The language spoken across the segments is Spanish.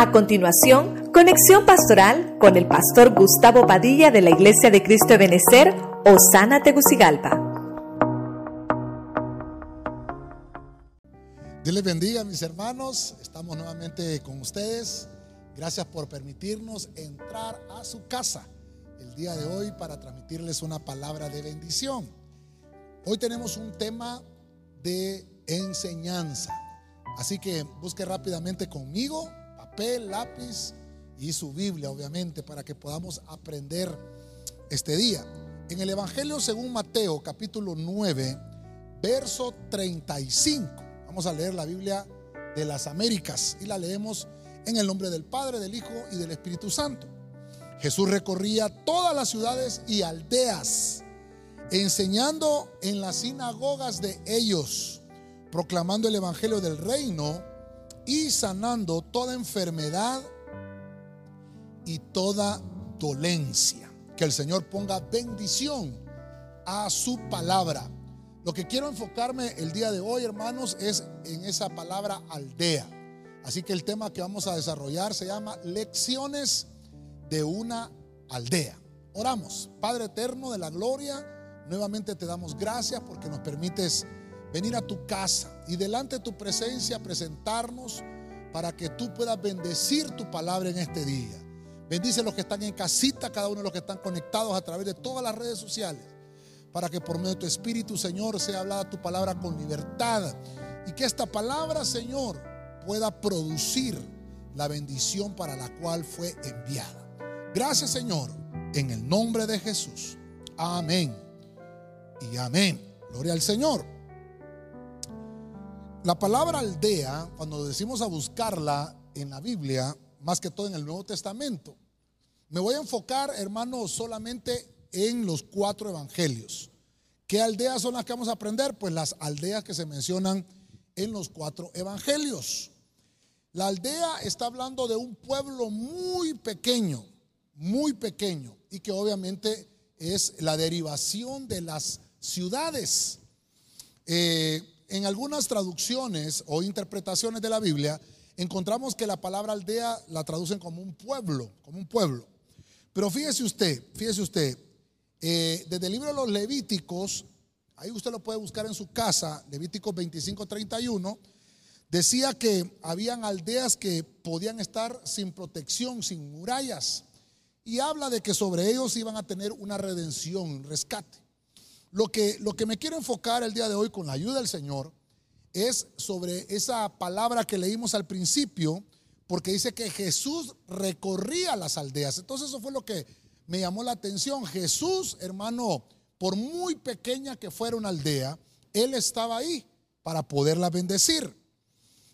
A continuación, conexión pastoral con el pastor Gustavo Padilla de la Iglesia de Cristo de Benecer, Osana Tegucigalpa. Dios les bendiga, mis hermanos. Estamos nuevamente con ustedes. Gracias por permitirnos entrar a su casa el día de hoy para transmitirles una palabra de bendición. Hoy tenemos un tema de enseñanza. Así que busque rápidamente conmigo lápiz y su Biblia, obviamente, para que podamos aprender este día. En el Evangelio según Mateo, capítulo 9, verso 35. Vamos a leer la Biblia de las Américas y la leemos en el nombre del Padre, del Hijo y del Espíritu Santo. Jesús recorría todas las ciudades y aldeas, enseñando en las sinagogas de ellos, proclamando el Evangelio del reino y sanando toda enfermedad y toda dolencia. Que el Señor ponga bendición a su palabra. Lo que quiero enfocarme el día de hoy, hermanos, es en esa palabra aldea. Así que el tema que vamos a desarrollar se llama lecciones de una aldea. Oramos, Padre eterno de la gloria, nuevamente te damos gracias porque nos permites venir a tu casa y delante de tu presencia presentarnos para que tú puedas bendecir tu palabra en este día. Bendice a los que están en casita, cada uno de los que están conectados a través de todas las redes sociales, para que por medio de tu Espíritu, Señor, sea hablada tu palabra con libertad y que esta palabra, Señor, pueda producir la bendición para la cual fue enviada. Gracias, Señor, en el nombre de Jesús. Amén y amén. Gloria al Señor. La palabra aldea, cuando decimos a buscarla en la Biblia, más que todo en el Nuevo Testamento, me voy a enfocar, hermanos, solamente en los cuatro evangelios. ¿Qué aldeas son las que vamos a aprender? Pues las aldeas que se mencionan en los cuatro evangelios. La aldea está hablando de un pueblo muy pequeño, muy pequeño, y que obviamente es la derivación de las ciudades. Eh, en algunas traducciones o interpretaciones de la Biblia encontramos que la palabra aldea la traducen como un pueblo, como un pueblo. Pero fíjese usted, fíjese usted, eh, desde el libro de los Levíticos, ahí usted lo puede buscar en su casa, Levíticos 25, 31, decía que habían aldeas que podían estar sin protección, sin murallas. Y habla de que sobre ellos iban a tener una redención, un rescate. Lo que, lo que me quiero enfocar el día de hoy con la ayuda del Señor es sobre esa palabra que leímos al principio, porque dice que Jesús recorría las aldeas. Entonces eso fue lo que me llamó la atención. Jesús, hermano, por muy pequeña que fuera una aldea, Él estaba ahí para poderla bendecir.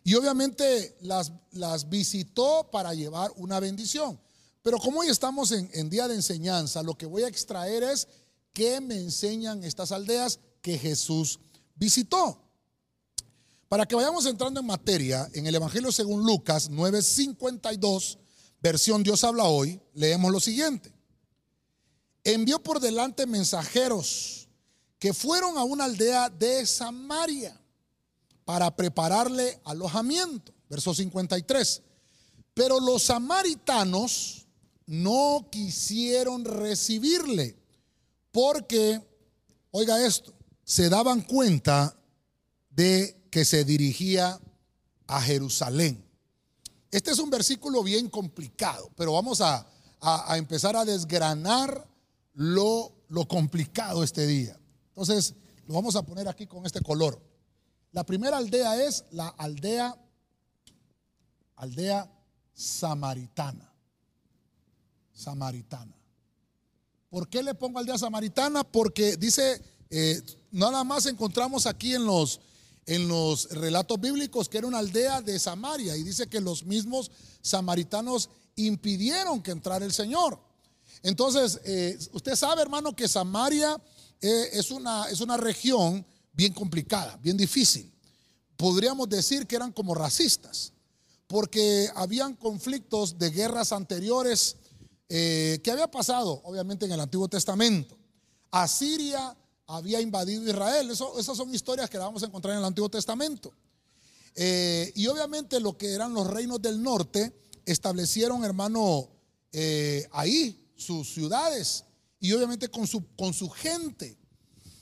Y obviamente las, las visitó para llevar una bendición. Pero como hoy estamos en, en día de enseñanza, lo que voy a extraer es ¿Qué me enseñan estas aldeas que Jesús visitó? Para que vayamos entrando en materia, en el Evangelio según Lucas 9:52, versión Dios habla hoy, leemos lo siguiente. Envió por delante mensajeros que fueron a una aldea de Samaria para prepararle alojamiento. Verso 53. Pero los samaritanos no quisieron recibirle porque, oiga esto, se daban cuenta de que se dirigía a Jerusalén. Este es un versículo bien complicado, pero vamos a, empezar a desgranar lo, lo complicado este día. Entonces, lo vamos a poner aquí con este color. La primera aldea es la aldea, aldea samaritana. Samaritana. ¿Por qué le pongo aldea samaritana? Porque dice, eh, nada más encontramos aquí en los, en los relatos bíblicos que era una aldea de Samaria y dice que los mismos samaritanos impidieron que entrara el Señor. Entonces, eh, usted sabe, hermano, que Samaria eh, es, una, es una región bien complicada, bien difícil. Podríamos decir que eran como racistas, porque habían conflictos de guerras anteriores eh, ¿Qué había pasado? Obviamente en el Antiguo Testamento. Asiria había invadido Israel. Esas son historias que vamos a encontrar en el Antiguo Testamento. Eh, y obviamente lo que eran los reinos del norte establecieron, hermano, eh, ahí sus ciudades y obviamente con su, con su gente.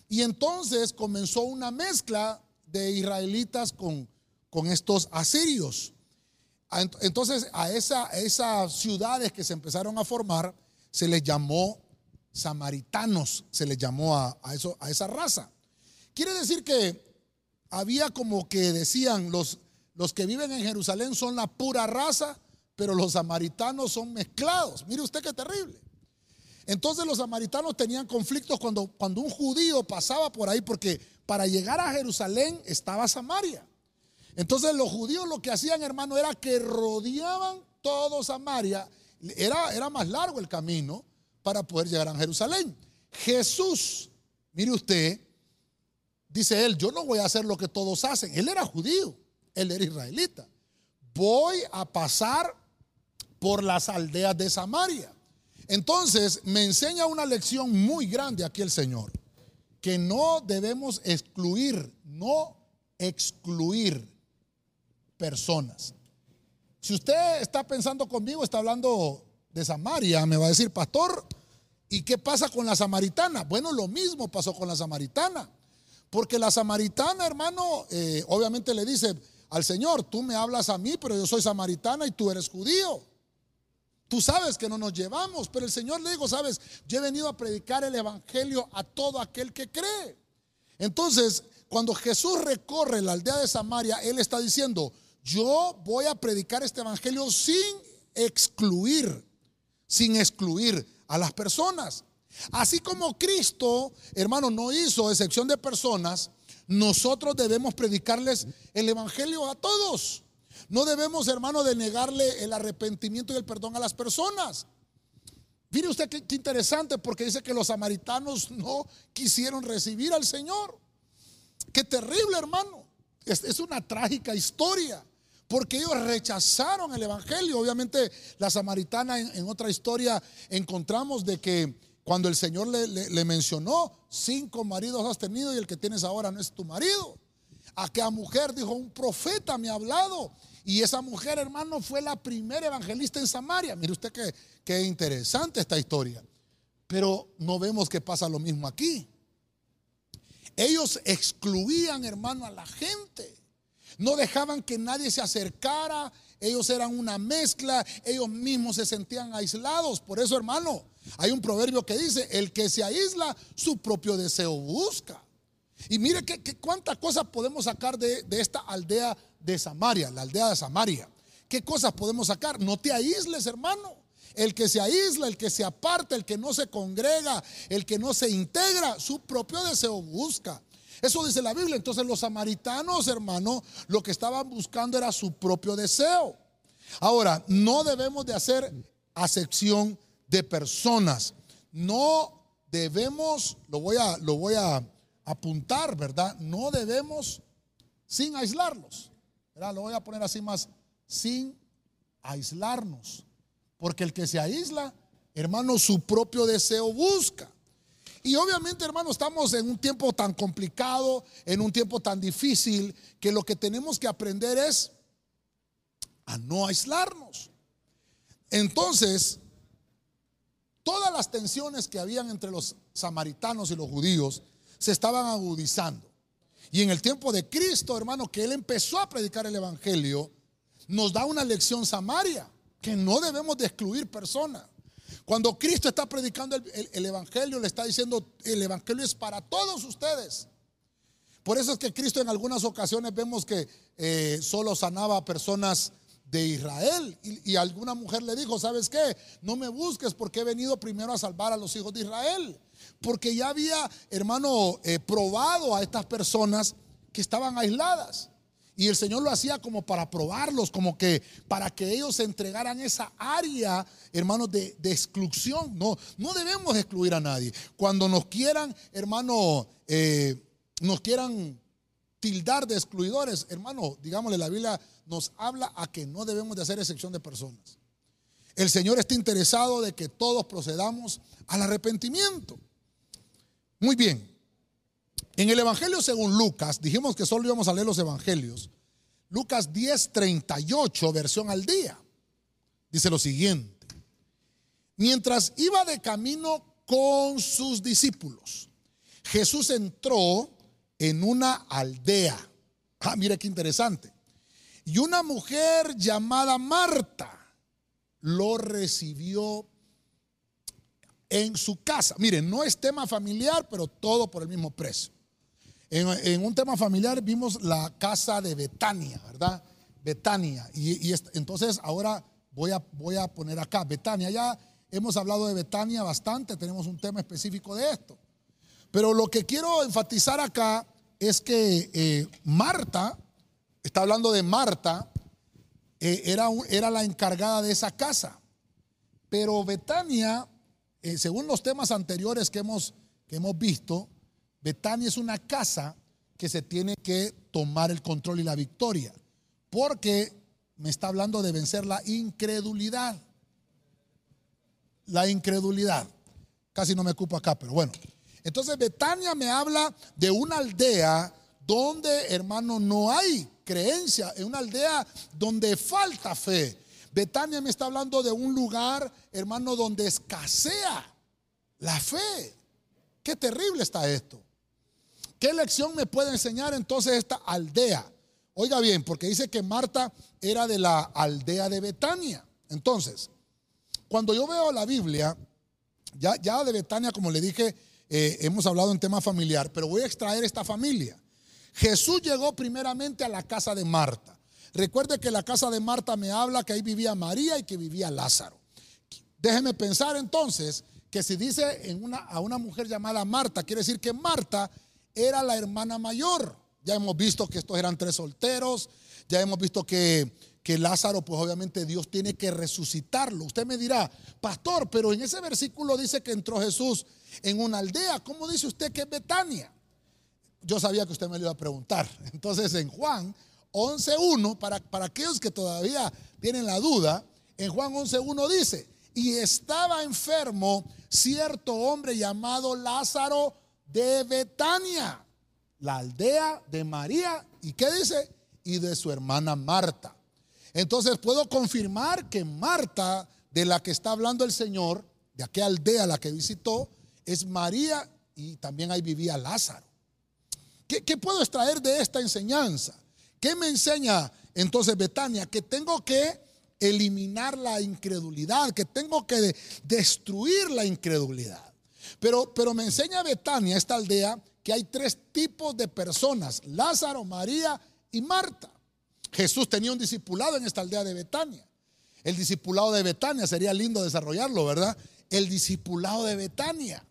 Y entonces comenzó una mezcla de israelitas con, con estos asirios. Entonces a, esa, esas ciudades que se empezaron a formar se les llamó samaritanos, se les llamó a, eso, a esa raza. Quiere decir que había como que decían los, que viven en Jerusalén son la pura raza, pero los samaritanos son mezclados. Mire usted qué terrible. Entonces los samaritanos tenían conflictos cuando un judío pasaba por ahí, porque para llegar a Jerusalén estaba Samaria. Entonces los judíos lo que hacían, hermano, era que rodeaban todo Samaria. Era, era más largo el camino para poder llegar a Jerusalén. Jesús, mire usted, dice él, yo no voy a hacer lo que todos hacen. Él era judío, él era israelita. Voy a pasar por las aldeas de Samaria. Entonces me enseña una lección muy grande aquí el Señor, que no debemos excluir, no excluir personas. Si usted está pensando conmigo, está hablando de Samaria, me va a decir, pastor, ¿y qué pasa con la samaritana? Bueno, lo mismo pasó con la samaritana. Porque la samaritana, hermano, eh, obviamente le dice al Señor, tú me hablas a mí, pero yo soy samaritana y tú eres judío. Tú sabes que no nos llevamos, pero el Señor le dijo, sabes, yo he venido a predicar el Evangelio a todo aquel que cree. Entonces, cuando Jesús recorre la aldea de Samaria, Él está diciendo, yo voy a predicar este Evangelio sin excluir, sin excluir a las personas. Así como Cristo, hermano, no hizo excepción de personas, nosotros debemos predicarles el Evangelio a todos. No debemos, hermano, de negarle el arrepentimiento y el perdón a las personas. Mire usted qué, interesante porque dice que los samaritanos no quisieron recibir al Señor. Qué terrible, hermano. Es, una trágica historia porque ellos rechazaron el Evangelio. Obviamente la samaritana en, otra historia encontramos de que cuando el Señor le, mencionó, cinco maridos has tenido y el que tienes ahora no es tu marido. Aquella mujer dijo, un profeta me ha hablado y esa mujer, hermano, fue la primera evangelista en Samaria. Mire usted qué, qué interesante esta historia. Pero no vemos que pasa lo mismo aquí. Ellos excluían, hermano, a la gente. No dejaban que nadie se acercara. Ellos eran una mezcla. Ellos mismos se sentían aislados. Por eso, hermano, hay un proverbio que dice, el que se aísla, su propio deseo busca. Y mire que, cuántas cosas podemos sacar de, de esta aldea de Samaria, la aldea de Samaria. ¿Qué cosas podemos sacar? No te aísles, hermano. El que se aísla, el que se aparta, el que no se congrega, el que no se integra, su propio deseo busca. Eso dice la Biblia. Entonces los samaritanos, hermano, lo que estaban buscando era su propio deseo. Ahora, no debemos de hacer acepción de personas. No debemos, lo voy a, lo voy a apuntar, ¿verdad? No debemos sin aislarlos. Lo voy a poner así más, sin aislarnos. Porque el que se aísla, hermano, su propio deseo busca. Y obviamente, hermano, estamos en un tiempo tan complicado, en un tiempo tan difícil, que lo que tenemos que aprender es a no aislarnos. Entonces, todas las tensiones que habían entre los samaritanos y los judíos se estaban agudizando. Y en el tiempo de Cristo, hermano, que Él empezó a predicar el Evangelio, nos da una lección Samaria, que no debemos de excluir personas. Cuando Cristo está predicando el, Evangelio, le está diciendo, el Evangelio es para todos ustedes. Por eso es que Cristo en algunas ocasiones vemos que eh, solo sanaba a personas de Israel. Y, alguna mujer le dijo, ¿sabes qué? No me busques porque he venido primero a salvar a los hijos de Israel porque ya había, hermano, eh, probado a estas personas que estaban aisladas. Y el Señor lo hacía como para probarlos, como que para que ellos se entregaran esa área, hermanos, de, exclusión. No, no debemos excluir a nadie. Cuando nos quieran, hermano, eh, nos quieran tildar de excluidores, hermano, digámosle, la Biblia nos habla a que no debemos de hacer excepción de personas. El Señor está interesado de que todos procedamos al arrepentimiento. Muy bien. En el Evangelio según Lucas, dijimos que solo íbamos a leer los Evangelios. Lucas 10, 38, versión al día. Dice lo siguiente. Mientras iba de camino con sus discípulos, Jesús entró en una aldea. Ah, mire qué interesante. Y una mujer llamada Marta lo recibió en su casa. Miren, no es tema familiar, pero todo por el mismo precio. En, un tema familiar vimos la casa de Betania, ¿verdad? Betania. Y, entonces ahora voy a, voy a poner acá, Betania. Ya hemos hablado de Betania bastante, tenemos un tema específico de esto. Pero lo que quiero enfatizar acá es que eh, Marta, está hablando de Marta, eh, era, era la encargada de esa casa. Pero Betania, eh, según los temas anteriores que hemos, que hemos visto, Betania es una casa que se tiene que tomar el control y la victoria, porque me está hablando de vencer la incredulidad. La incredulidad. Casi no me ocupo acá, pero bueno. Entonces Betania me habla de una aldea donde, hermano, no hay creencia, en una aldea donde falta fe. Betania me está hablando de un lugar, hermano, donde escasea la fe. Qué terrible está esto. ¿Qué lección me puede enseñar entonces esta aldea? Oiga bien, porque dice que Marta era de la aldea de Betania. Entonces, cuando yo veo la Biblia, ya, de Betania, como le dije, eh, hemos hablado en tema familiar, pero voy a extraer esta familia. Jesús llegó primeramente a la casa de Marta. Recuerde que la casa de Marta me habla que ahí vivía María y que vivía Lázaro. Déjeme pensar entonces que si dice en una, a una mujer llamada Marta, quiere decir que Marta era la hermana mayor. Ya hemos visto que estos eran tres solteros, ya hemos visto que, que Lázaro, pues obviamente Dios tiene que resucitarlo. Usted me dirá, pastor, pero en ese versículo dice que entró Jesús en una aldea. ¿Cómo dice usted que es Betania? yo sabía que usted me lo iba a preguntar. Entonces en Juan 11.1, para, para aquellos que todavía tienen la duda, en Juan 11.1 dice, y estaba enfermo cierto hombre llamado Lázaro de Betania, la aldea de María, ¿y qué dice? Y de su hermana Marta. Entonces puedo confirmar que Marta, de la que está hablando el Señor, de aquella aldea la que visitó, es María y también ahí vivía Lázaro. ¿Qué, puedo extraer de esta enseñanza? ¿Qué me enseña entonces Betania? Que tengo que eliminar la incredulidad, que tengo que destruir la incredulidad. Pero, pero me enseña Betania, esta aldea, que hay tres tipos de personas, Lázaro, María y Marta. Jesús tenía un discipulado en esta aldea de Betania. El discipulado de Betania, sería lindo desarrollarlo, ¿verdad? El discipulado de Betania.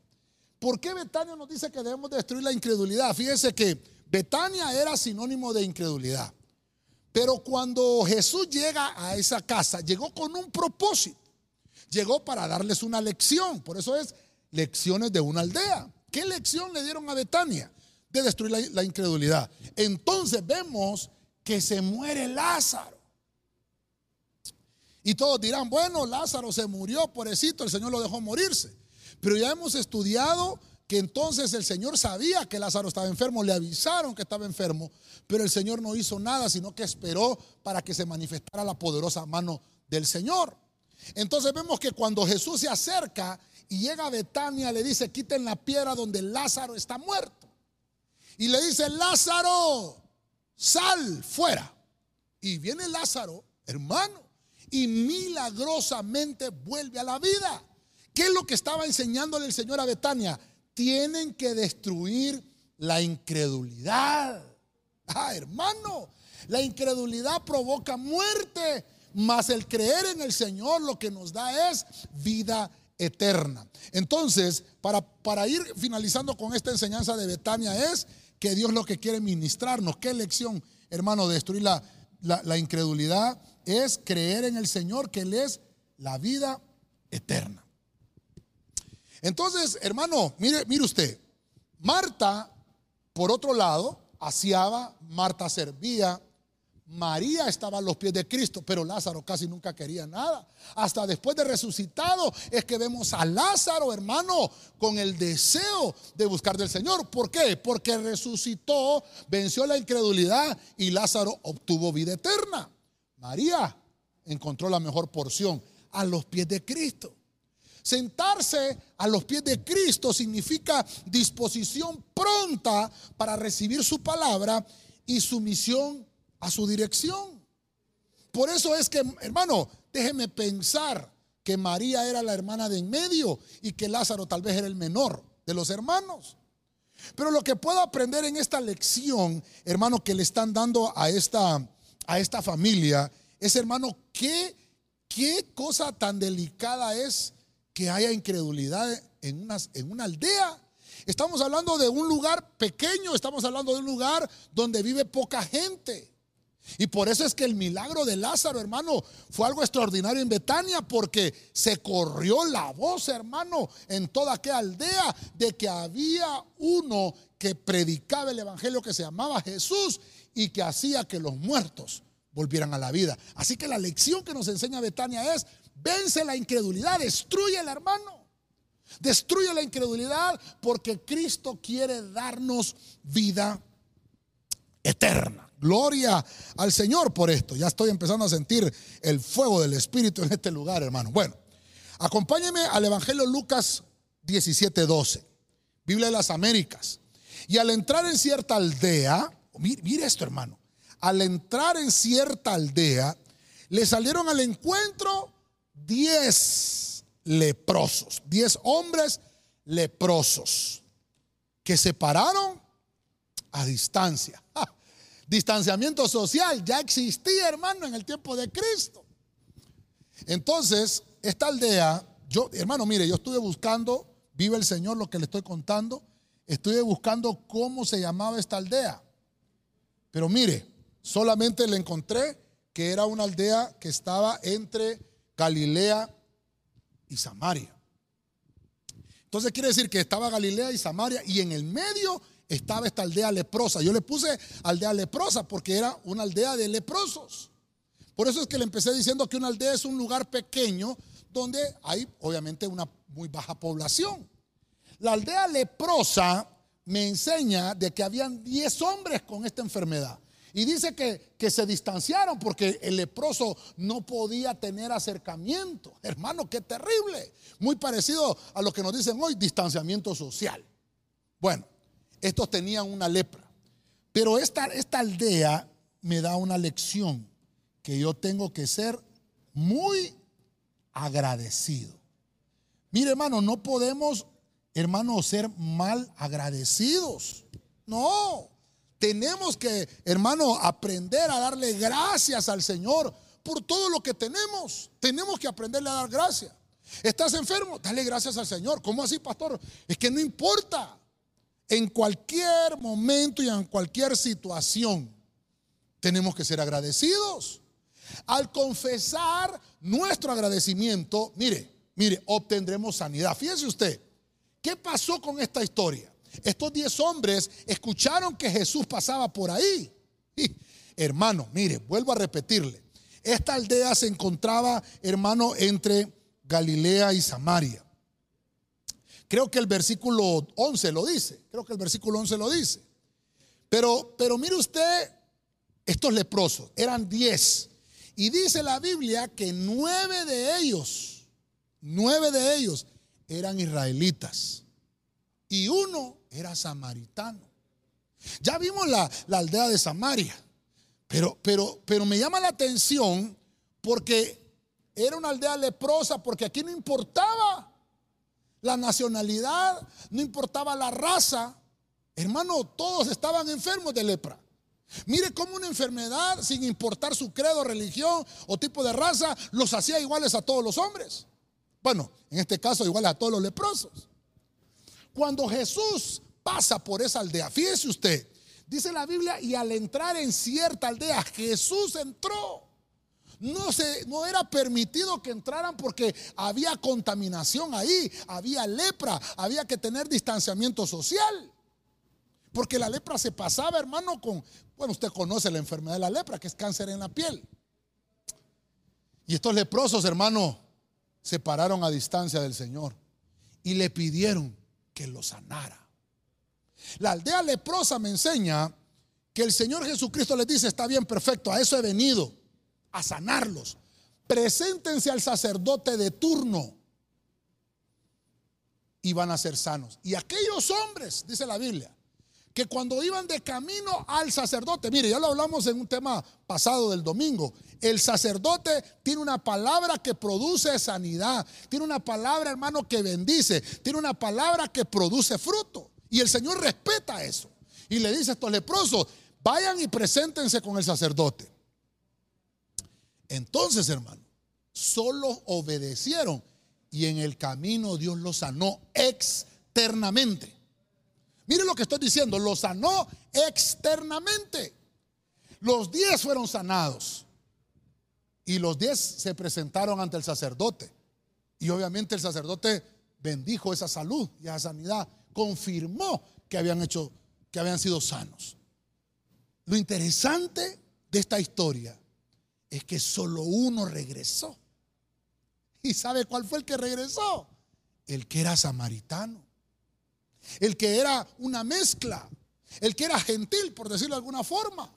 ¿Por qué Betania nos dice que debemos destruir la incredulidad? Fíjense que Betania era sinónimo de incredulidad. Pero cuando Jesús llega a esa casa, llegó con un propósito. Llegó para darles una lección. Por eso es lecciones de una aldea. ¿Qué lección le dieron a Betania? De destruir la, incredulidad. Entonces vemos que se muere Lázaro. Y todos dirán, bueno, Lázaro se murió, pobrecito, el Señor lo dejó morirse. Pero ya hemos estudiado que entonces el Señor sabía que Lázaro estaba enfermo, le avisaron que estaba enfermo, pero el Señor no hizo nada, sino que esperó para que se manifestara la poderosa mano del Señor. Entonces vemos que cuando Jesús se acerca y llega Betania, le dice, quiten la piedra donde Lázaro está muerto. Y le dice, Lázaro, sal fuera. Y viene Lázaro, hermano, y milagrosamente vuelve a la vida. ¿Qué es lo que estaba enseñándole el Señor a Betania? Tienen que destruir la incredulidad. Ah, hermano, la incredulidad provoca muerte, mas el creer en el Señor lo que nos da es vida. Entonces, para, para ir finalizando con esta enseñanza de Betania es que Dios lo que quiere ministrarnos, qué lección, hermano, destruir la, la incredulidad es creer en el Señor, que Él es la vida eterna. Entonces, hermano, mire, mire usted, Marta, por otro lado, aseaba, Marta servía, María estaba a los pies de Cristo, pero Lázaro casi nunca quería nada. Hasta después de resucitado es que vemos a Lázaro, hermano, con el deseo de buscar del Señor. ¿Por qué? Porque resucitó, venció la incredulidad y Lázaro obtuvo vida eterna. María encontró la mejor porción. a los pies de Cristo. Sentarse a los pies de Cristo significa disposición pronta para recibir su palabra y sumisión a su dirección. Por eso es que, hermano, déjeme pensar que María era la hermana de en medio y que Lázaro tal vez era el menor de los hermanos. Pero lo que puedo aprender en esta lección, hermano, que le están dando a esta, a esta familia, es, hermano, qué, qué cosa tan delicada es que haya incredulidad en en una aldea. Estamos hablando de un lugar pequeño, estamos hablando de un lugar donde vive poca gente. Y por eso es que el milagro de Lázaro, hermano, fue algo extraordinario en Betania, porque se corrió la voz, hermano, en toda aquella aldea de que había uno que predicaba el evangelio que se llamaba Jesús y que hacía que los muertos volvieran a la vida. Así que la lección que nos enseña Betania es, vence la incredulidad, destruye el hermano. Destruye la incredulidad porque Cristo quiere darnos vida eterna. Gloria al Señor por esto. Ya estoy empezando a sentir el fuego del Espíritu en este lugar, hermano. Bueno, acompáñeme al Evangelio Lucas 17:12, Biblia de las Américas. Y al entrar en cierta aldea, mire, esto, hermano. Al entrar en cierta aldea, le salieron al encuentro diez leprosos, diez hombres leprosos que se pararon a distancia. Distanciamiento social ya existía, hermano, en el tiempo de Cristo. Entonces, esta aldea, yo, hermano, mire, yo estuve buscando, vive el Señor lo que le estoy contando, estuve buscando cómo se llamaba esta aldea. Pero mire, solamente le encontré que era una aldea que estaba entre Galilea y Samaria. Entonces quiere decir que estaba Galilea y Samaria y en el medio estaba esta aldea leprosa. Yo le puse aldea leprosa porque era una aldea de leprosos. Por eso es que le empecé diciendo que una aldea es un lugar pequeño donde hay obviamente una muy baja población. La aldea leprosa me enseña de que habían 10 hombres con esta enfermedad. Y dice que, que, se distanciaron porque el leproso no podía tener acercamiento. Hermano, qué terrible. Muy parecido a lo que nos dicen hoy, distanciamiento social. Bueno, estos tenían una lepra. Pero esta, esta aldea me da una lección que yo tengo que ser muy agradecido. Mire, hermano, no podemos, hermano, ser mal agradecidos. No, tenemos que, hermano, aprender a darle gracias al Señor por todo lo que tenemos. Tenemos que aprenderle a dar gracias. ¿Estás enfermo? Dale gracias al Señor. ¿Cómo así, pastor? Es que no importa en cualquier momento y en cualquier situación tenemos que ser agradecidos. Al confesar nuestro agradecimiento, mire, mire, obtendremos sanidad. Fíjese usted, ¿qué pasó con esta historia? Estos diez hombres escucharon que Jesús pasaba por ahí. hermano, mire, vuelvo a repetirle. Esta aldea se encontraba, hermano, entre Galilea y Samaria. Creo que el versículo 11 lo dice. Creo que el versículo 11 lo dice. Pero, pero mire usted, estos leprosos eran 10. Y dice la Biblia que nueve de ellos, nueve de ellos eran israelitas. Y uno era samaritano. Ya vimos la, la aldea de Samaria. Pero, pero, pero me llama la atención porque era una aldea leprosa, porque aquí no importaba la nacionalidad, no importaba la raza. Hermano, todos estaban enfermos de lepra. Mire cómo una enfermedad, sin importar su credo, religión o tipo de raza, los hacía iguales a todos los hombres. Bueno, en este caso iguales a todos los leprosos. Cuando Jesús pasa por esa aldea, fíjese usted, dice la Biblia, y al entrar en cierta aldea, Jesús entró no, se, no era permitido que entraran porque había contaminación ahí, había lepra, había que tener distanciamiento social. Porque la lepra se pasaba, hermano, con, bueno, usted conoce la enfermedad de la lepra, que es cáncer en la piel. Y estos leprosos, hermano, se pararon a distancia del Señor y le pidieron que lo sanara. La aldea leprosa me enseña que el Señor Jesucristo les dice, está bien, perfecto, a eso he venido a sanarlos. preséntense al sacerdote de turno y van a ser sanos. Y aquellos hombres, dice la Biblia, que cuando iban de camino al sacerdote, mire, ya lo hablamos en un tema pasado del domingo, el sacerdote tiene una palabra que produce sanidad, tiene una palabra, hermano, que bendice, tiene una palabra que produce fruto. Y el Señor respeta eso. Y le dice a estos leprosos, vayan y preséntense con el sacerdote. Entonces, hermano, solo obedecieron y en el camino Dios los sanó externamente. Mire lo que estoy diciendo, los sanó externamente. Los diez fueron sanados y los diez se presentaron ante el sacerdote. Y obviamente el sacerdote bendijo esa salud y esa sanidad, confirmó que habían hecho, que habían sido sanos. Lo interesante de esta historia es que solo uno regresó. ¿Y sabe cuál fue el que regresó? El que era samaritano. El que era una mezcla. El que era gentil, por decirlo de alguna forma.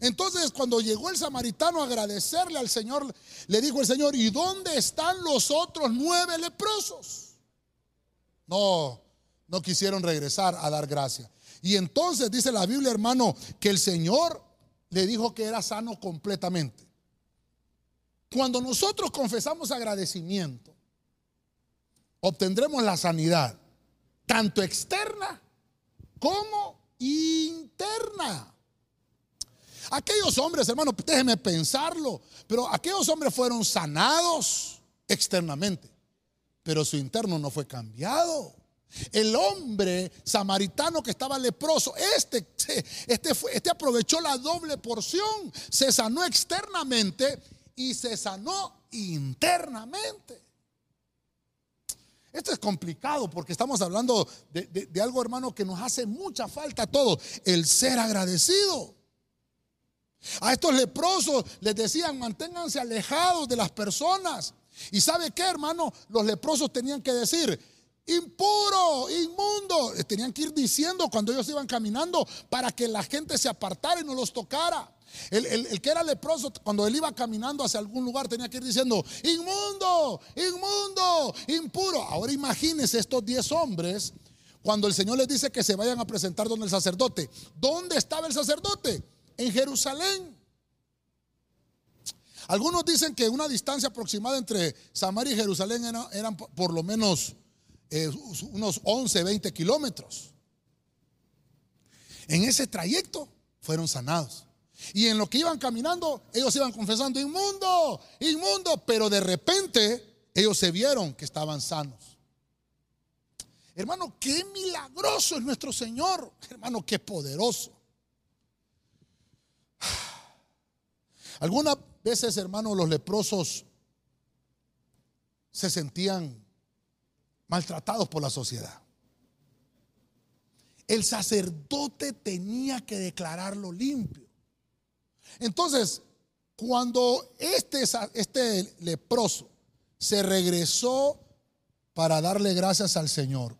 Entonces, cuando llegó el samaritano a agradecerle al Señor, le dijo el Señor, ¿y dónde están los otros nueve leprosos? No, no quisieron regresar a dar gracia. Y entonces dice la Biblia, hermano, que el Señor le dijo que era sano completamente. Cuando nosotros confesamos agradecimiento, obtendremos la sanidad, tanto externa como interna. Aquellos hombres, hermano, déjeme pensarlo, pero aquellos hombres fueron sanados externamente, pero su interno no fue cambiado. El hombre samaritano que estaba leproso, este, este, este aprovechó la doble porción, se sanó externamente y se sanó internamente. Esto es complicado porque estamos hablando de, de, algo, hermano, que nos hace mucha falta a todos, el ser agradecido. A estos leprosos les decían, manténganse alejados de las personas. ¿Y sabe qué, hermano? Los leprosos tenían que decir, impuro, inmundo. Tenían que ir diciendo cuando ellos iban caminando para que la gente se apartara y no los tocara. El, que era leproso, cuando él iba caminando hacia algún lugar, tenía que ir diciendo, inmundo, inmundo, impuro. Ahora imagínense estos diez hombres, cuando el Señor les dice que se vayan a presentar donde el sacerdote. ¿Dónde estaba el sacerdote? En Jerusalén. Algunos dicen que una distancia aproximada entre Samaria y Jerusalén eran por lo menos unos 11, 20 kilómetros. En ese trayecto fueron sanados. Y en lo que iban caminando, ellos iban confesando, inmundo, inmundo, pero de repente ellos se vieron que estaban sanos. Hermano, qué milagroso es nuestro Señor. Hermano, qué poderoso. Algunas veces, hermano, los leprosos se sentían maltratados por la sociedad. El sacerdote tenía que declararlo limpio. Entonces, cuando este, este leproso se regresó para darle gracias al Señor,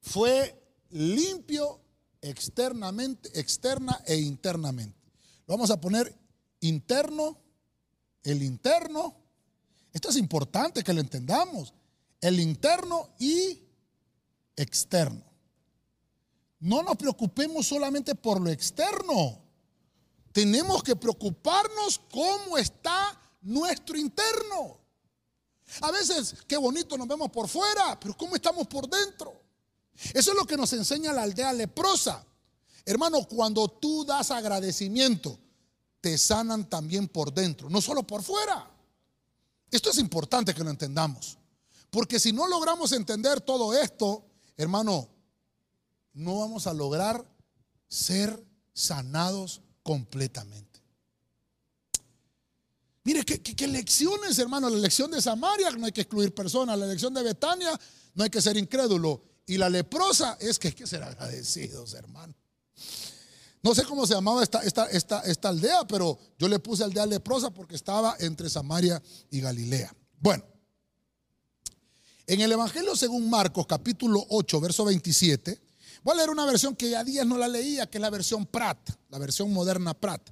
fue limpio externamente, externa e internamente. vamos a poner interno, el interno. Esto es importante que lo entendamos. El interno y externo. No nos preocupemos solamente por lo externo tenemos que preocuparnos cómo está nuestro interno. A veces, qué bonito nos vemos por fuera, pero ¿cómo estamos por dentro? Eso es lo que nos enseña la aldea leprosa. Hermano, cuando tú das agradecimiento, te sanan también por dentro, no solo por fuera. Esto es importante que lo entendamos. Porque si no logramos entender todo esto, hermano, no vamos a lograr ser sanados completamente. Mire, ¿qué, lecciones, hermano? La lección de Samaria, no hay que excluir personas. La lección de Betania, no hay que ser incrédulo. Y la leprosa es que hay que ser agradecidos, hermano. No sé cómo se llamaba esta, esta, esta, esta aldea, pero yo le puse aldea leprosa porque estaba entre Samaria y Galilea. Bueno, en el Evangelio según Marcos, capítulo 8, verso 27, Voy a leer una versión que ya días no la leía, que es la versión Prat, la versión moderna Prat.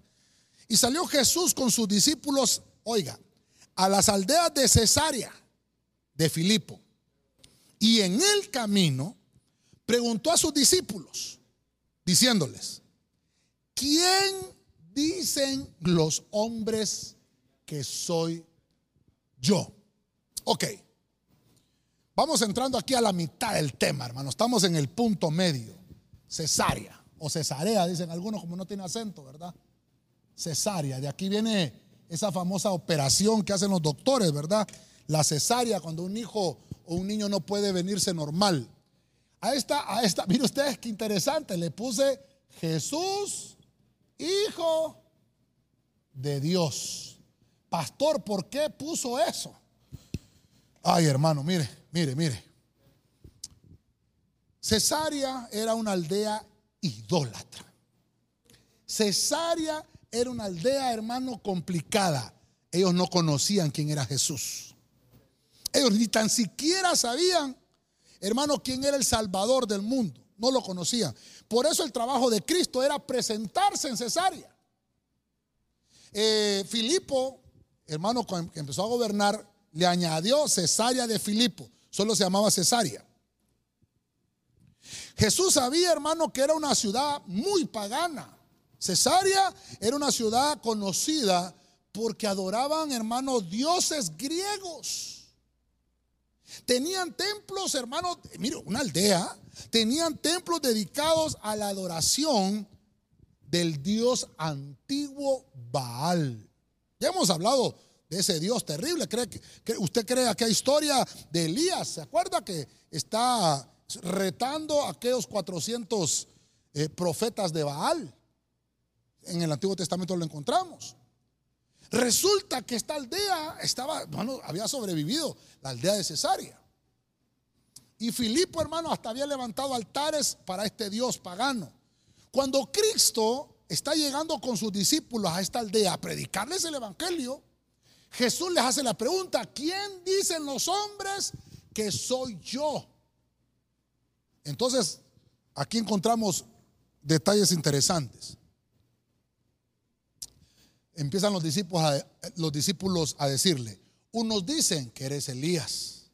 Y salió Jesús con sus discípulos, oiga, a las aldeas de Cesarea, de Filipo. Y en el camino preguntó a sus discípulos, diciéndoles, ¿quién dicen los hombres que soy yo? Ok, vamos entrando aquí a la mitad del tema, hermano. Estamos en el punto medio, cesárea o cesarea, dicen algunos como no tiene acento, ¿verdad? Cesárea, de aquí viene esa famosa operación que hacen los doctores, ¿verdad? La cesárea, cuando un hijo o un niño no puede venirse normal. A esta, a esta, mire ustedes qué interesante, le puse Jesús, hijo de Dios. Pastor, ¿por qué puso eso? Ay, hermano, mire, mire, mire. Cesárea era una aldea idólatra. Cesárea era una aldea, hermano, complicada. Ellos no conocían quién era Jesús. Ellos ni tan siquiera sabían, hermano, quién era el Salvador del mundo. No lo conocían. Por eso el trabajo de Cristo era presentarse en Cesarea. Eh, Filipo, hermano, que empezó a gobernar, le añadió Cesarea de Filipo. Solo se llamaba Cesarea. Jesús sabía, hermano, que era una ciudad muy pagana. Cesarea era una ciudad conocida porque adoraban, hermano, dioses griegos. Tenían templos, hermano, mire, una aldea, tenían templos dedicados a la adoración del dios antiguo Baal. Ya hemos hablado de ese dios terrible. ¿Cree que, ¿Usted cree que hay historia de Elías? ¿Se acuerda que está retando a aquellos 400 eh, profetas de Baal? En el Antiguo Testamento lo encontramos. Resulta que esta aldea estaba, bueno, había sobrevivido, la aldea de Cesarea. Y Filipo, hermano, hasta había levantado altares para este Dios pagano. Cuando Cristo está llegando con sus discípulos a esta aldea a predicarles el Evangelio, Jesús les hace la pregunta, ¿quién dicen los hombres que soy yo? Entonces, aquí encontramos detalles interesantes empiezan los discípulos, a, los discípulos a decirle, unos dicen que eres Elías,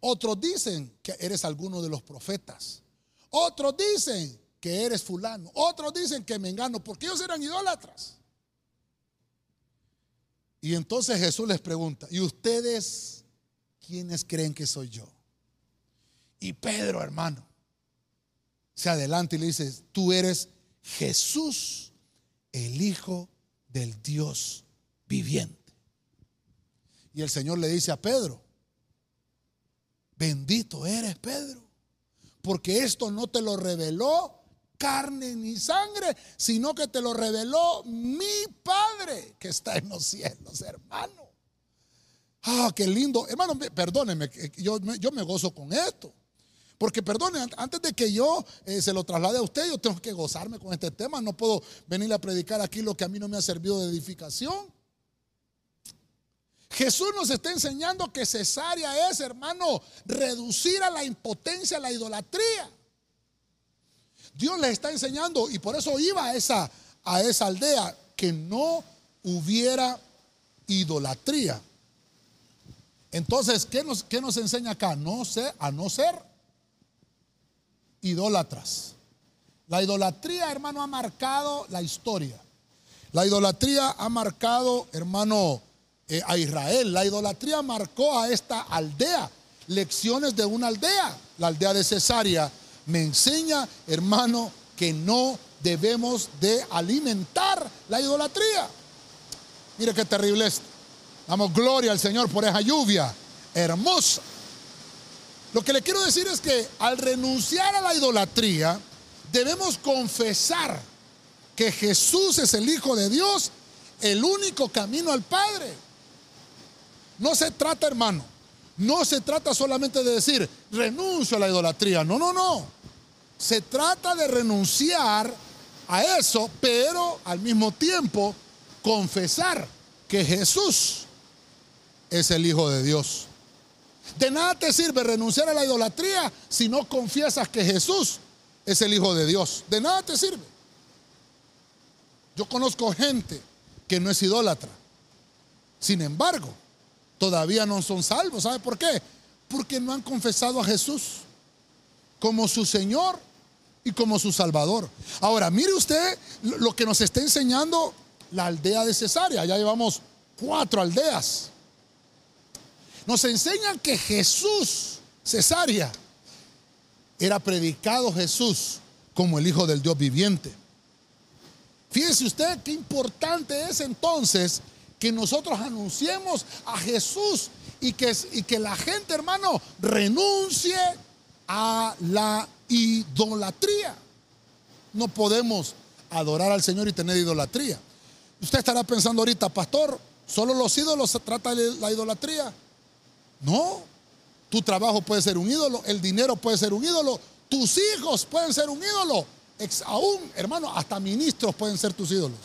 otros dicen que eres alguno de los profetas, otros dicen que eres fulano, otros dicen que me engano, porque ellos eran idólatras. Y entonces Jesús les pregunta, ¿y ustedes quiénes creen que soy yo? Y Pedro, hermano, se adelanta y le dice, tú eres Jesús, el Hijo del Dios viviente. Y el Señor le dice a Pedro, bendito eres Pedro, porque esto no te lo reveló carne ni sangre, sino que te lo reveló mi Padre que está en los cielos, hermano. Ah, qué lindo. Hermano, perdóneme, yo, yo me gozo con esto. Porque perdone, antes de que yo eh, se lo traslade a usted, yo tengo que gozarme con este tema. No puedo venir a predicar aquí lo que a mí no me ha servido de edificación. Jesús nos está enseñando que cesárea es, hermano, reducir a la impotencia, la idolatría. Dios le está enseñando y por eso iba a esa, a esa aldea que no hubiera idolatría. Entonces, ¿qué nos, qué nos enseña acá? No a no ser idólatras. La idolatría, hermano, ha marcado la historia. La idolatría ha marcado, hermano, eh, a Israel. La idolatría marcó a esta aldea. Lecciones de una aldea. La aldea de Cesarea me enseña, hermano, que no debemos de alimentar la idolatría. Mire qué terrible es. Damos gloria al Señor por esa lluvia hermosa. Lo que le quiero decir es que al renunciar a la idolatría, debemos confesar que Jesús es el Hijo de Dios, el único camino al Padre. No se trata, hermano, no se trata solamente de decir, renuncio a la idolatría. No, no, no. Se trata de renunciar a eso, pero al mismo tiempo confesar que Jesús es el Hijo de Dios. De nada te sirve renunciar a la idolatría si no confiesas que Jesús es el Hijo de Dios. De nada te sirve. Yo conozco gente que no es idólatra. Sin embargo, todavía no son salvos. ¿Sabe por qué? Porque no han confesado a Jesús como su Señor y como su Salvador. Ahora, mire usted lo que nos está enseñando la aldea de Cesarea. Ya llevamos cuatro aldeas. Nos enseñan que Jesús, Cesarea, era predicado Jesús como el Hijo del Dios viviente. Fíjese usted qué importante es entonces que nosotros anunciemos a Jesús y que, y que la gente, hermano, renuncie a la idolatría. No podemos adorar al Señor y tener idolatría. Usted estará pensando ahorita, pastor, ¿solo los ídolos se trata de la idolatría? No, tu trabajo puede ser un ídolo, el dinero puede ser un ídolo, tus hijos pueden ser un ídolo, aún, hermano, hasta ministros pueden ser tus ídolos.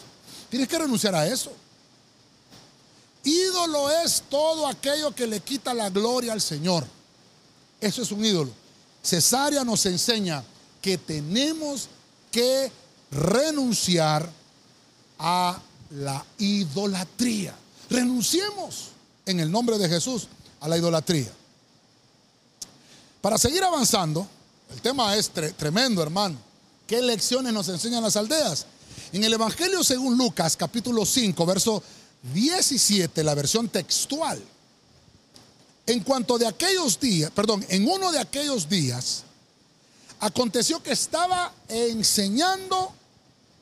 Tienes que renunciar a eso. Ídolo es todo aquello que le quita la gloria al Señor. Eso es un ídolo. Cesárea nos enseña que tenemos que renunciar a la idolatría. Renunciemos en el nombre de Jesús a la idolatría. Para seguir avanzando, el tema es tremendo, hermano. ¿Qué lecciones nos enseñan las aldeas? En el Evangelio según Lucas, capítulo 5, verso 17, la versión textual. En cuanto de aquellos días, perdón, en uno de aquellos días, aconteció que estaba enseñando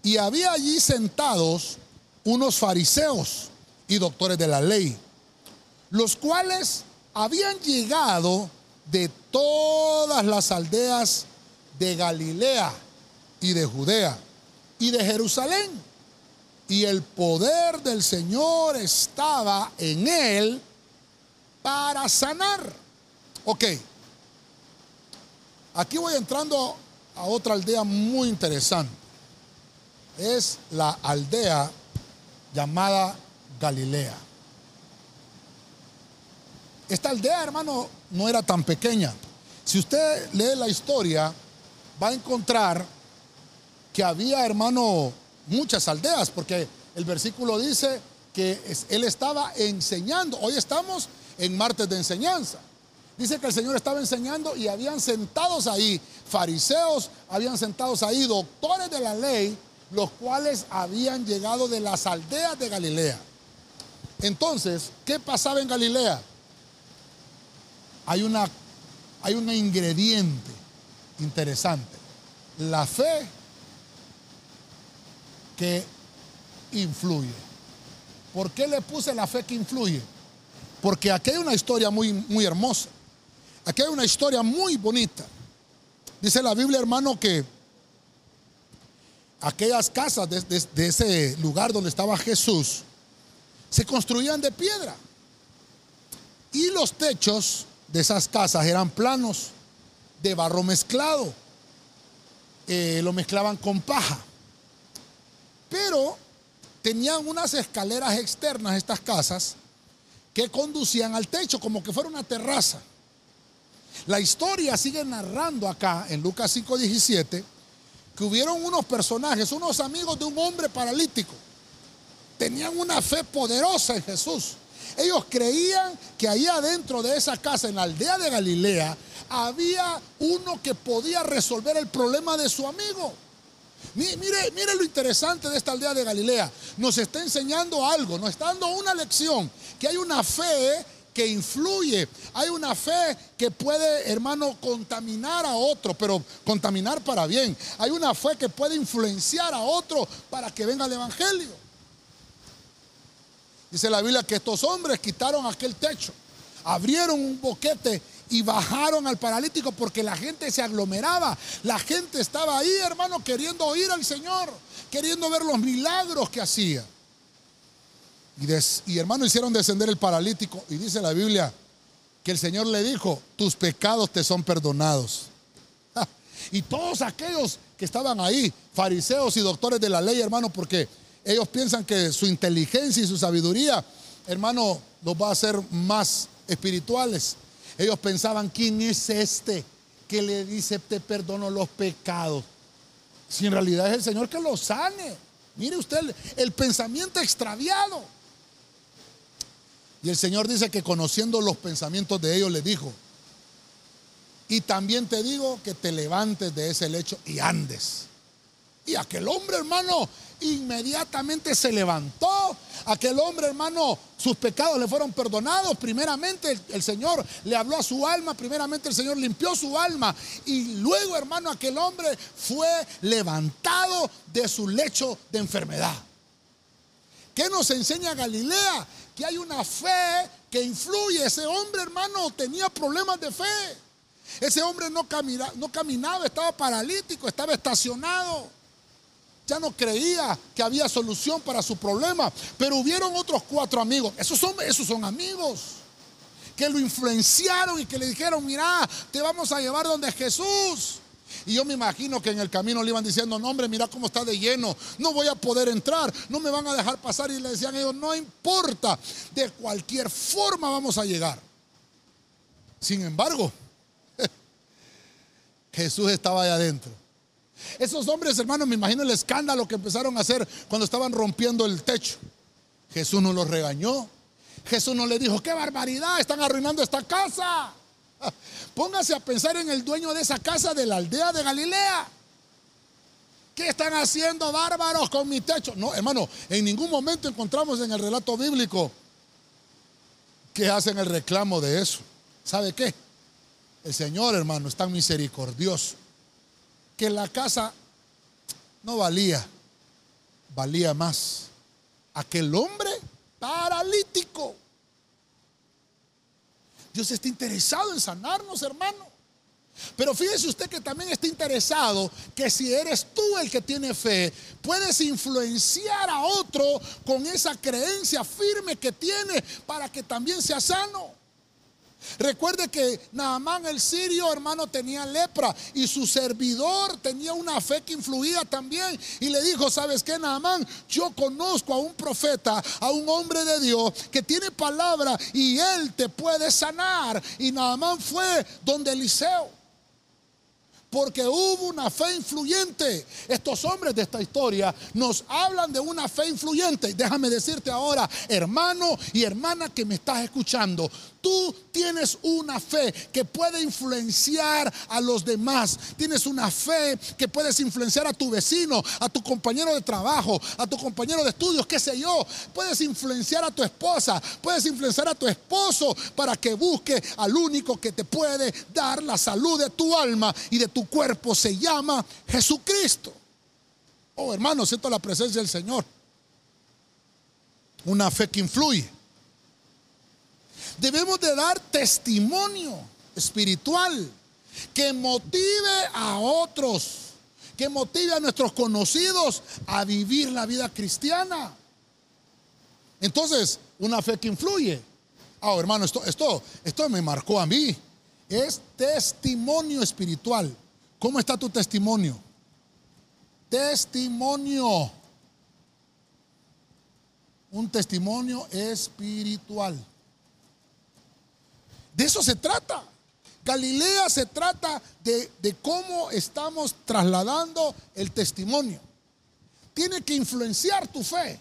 y había allí sentados unos fariseos y doctores de la ley, los cuales habían llegado de todas las aldeas de Galilea y de Judea y de Jerusalén. Y el poder del Señor estaba en él para sanar. Ok, aquí voy entrando a otra aldea muy interesante. Es la aldea llamada Galilea. Esta aldea, hermano, no era tan pequeña. Si usted lee la historia, va a encontrar que había, hermano, muchas aldeas, porque el versículo dice que él estaba enseñando. Hoy estamos en martes de enseñanza. Dice que el Señor estaba enseñando y habían sentados ahí fariseos, habían sentados ahí doctores de la ley, los cuales habían llegado de las aldeas de Galilea. Entonces, ¿qué pasaba en Galilea? hay, una, hay un ingrediente interesante. La fe que influye. ¿Por qué le puse la fe que influye? Porque aquí hay una historia muy, muy hermosa. Aquí hay una historia muy bonita. Dice la Biblia, hermano, que aquellas casas de ese lugar donde estaba Jesús se construían de piedra. Y los techos de esas casas eran planos de barro mezclado. Eh, lo mezclaban con paja. Pero tenían unas escaleras externas estas casas que conducían al techo como que fuera una terraza. La historia sigue narrando acá en Lucas 5:17 que hubieron unos personajes, unos amigos de un hombre paralítico. Tenían una fe poderosa en Jesús. Ellos creían que ahí adentro de esa casa, en la aldea de Galilea, había uno que podía resolver el problema de su amigo. Mire, mire lo interesante de esta aldea de Galilea. Nos está enseñando algo, nos está dando una lección, que hay una fe que influye, hay una fe que puede, hermano, contaminar a otro, pero contaminar para bien. Hay una fe que puede influenciar a otro para que venga el Evangelio. Dice la Biblia que estos hombres quitaron aquel techo, abrieron un boquete y bajaron al paralítico porque la gente se aglomeraba. La gente estaba ahí, hermano, queriendo oír al Señor, queriendo ver los milagros que hacía. Y, hermano, hicieron descender el paralítico. Y dice la Biblia que el Señor le dijo, tus pecados te son perdonados. Y todos aquellos que estaban ahí, fariseos y doctores de la ley, hermano, porque ellos piensan que su inteligencia y su sabiduría, hermano, los va a hacer más espirituales. Ellos pensaban, ¿quién es este que le dice, te perdono los pecados? Si en realidad es el Señor que los sane. Mire usted el, pensamiento extraviado. Y el Señor dice que conociendo los pensamientos de ellos le dijo, y también te digo que te levantes de ese lecho y andes. Y aquel hombre, hermano, inmediatamente se levantó. Aquel hombre, hermano, sus pecados le fueron perdonados. Primeramente el, Señor le habló a su alma. Primeramente el Señor limpió su alma. Y luego, hermano, aquel hombre fue levantado de su lecho de enfermedad. ¿Qué nos enseña Galilea? Que hay una fe que influye. Ese hombre, hermano, tenía problemas de fe. Ese hombre no, no caminaba, estaba paralítico, estaba estacionado. Ya no creía que había solución para su problema. Pero hubieron otros cuatro amigos. Esos son, esos son amigos. Que lo influenciaron y que le dijeron, mira, te vamos a llevar donde Jesús. Y yo me imagino que en el camino le iban diciendo, no hombre, mira cómo está de lleno, no voy a poder entrar, no me van a dejar pasar. Y le decían ellos, no importa, de cualquier forma vamos a llegar. Sin embargo, Jesús estaba ahí adentro. Esos hombres, hermanos, me imagino el escándalo que empezaron a hacer cuando estaban rompiendo el techo. Jesús no los regañó. Jesús no le dijo, qué barbaridad, están arruinando esta casa. Póngase a pensar en el dueño de esa casa de la aldea de Galilea. ¿Qué están haciendo bárbaros con mi techo? No, hermano, en ningún momento encontramos en el relato bíblico que hacen el reclamo de eso. ¿Sabe qué? El Señor, hermano, es tan misericordioso que la casa no valía, valía más. Aquel hombre paralítico. Dios está interesado en sanarnos, hermano. Pero fíjese usted que también está interesado que si eres tú el que tiene fe, puedes influenciar a otro con esa creencia firme que tiene para que también sea sano. Recuerde que Naamán el sirio, hermano, tenía lepra y su servidor tenía una fe que influía también. Y le dijo, ¿sabes qué, Naamán? Yo conozco a un profeta, a un hombre de Dios que tiene palabra y él te puede sanar. Y Naamán fue donde Eliseo porque hubo una fe influyente. Estos hombres de esta historia nos hablan de una fe influyente. Déjame decirte ahora, hermano y hermana que me estás escuchando, tú tienes una fe que puede influenciar a los demás. Tienes una fe que puedes influenciar a tu vecino, a tu compañero de trabajo, a tu compañero de estudios, qué sé yo. Puedes influenciar a tu esposa, puedes influenciar a tu esposo para que busque al único que te puede dar la salud de tu alma y de tu cuerpo se llama Jesucristo. Oh, hermano, siento la presencia del Señor. Una fe que influye. Debemos de dar testimonio espiritual que motive a otros, que motive a nuestros conocidos a vivir la vida cristiana. Entonces, una fe que influye. Oh, hermano, esto, esto, esto me marcó a mí. Es testimonio espiritual. ¿Cómo está tu testimonio? Testimonio. Un testimonio espiritual. De eso se trata. Galilea se trata de, de, cómo estamos trasladando el testimonio. Tiene que influenciar tu fe.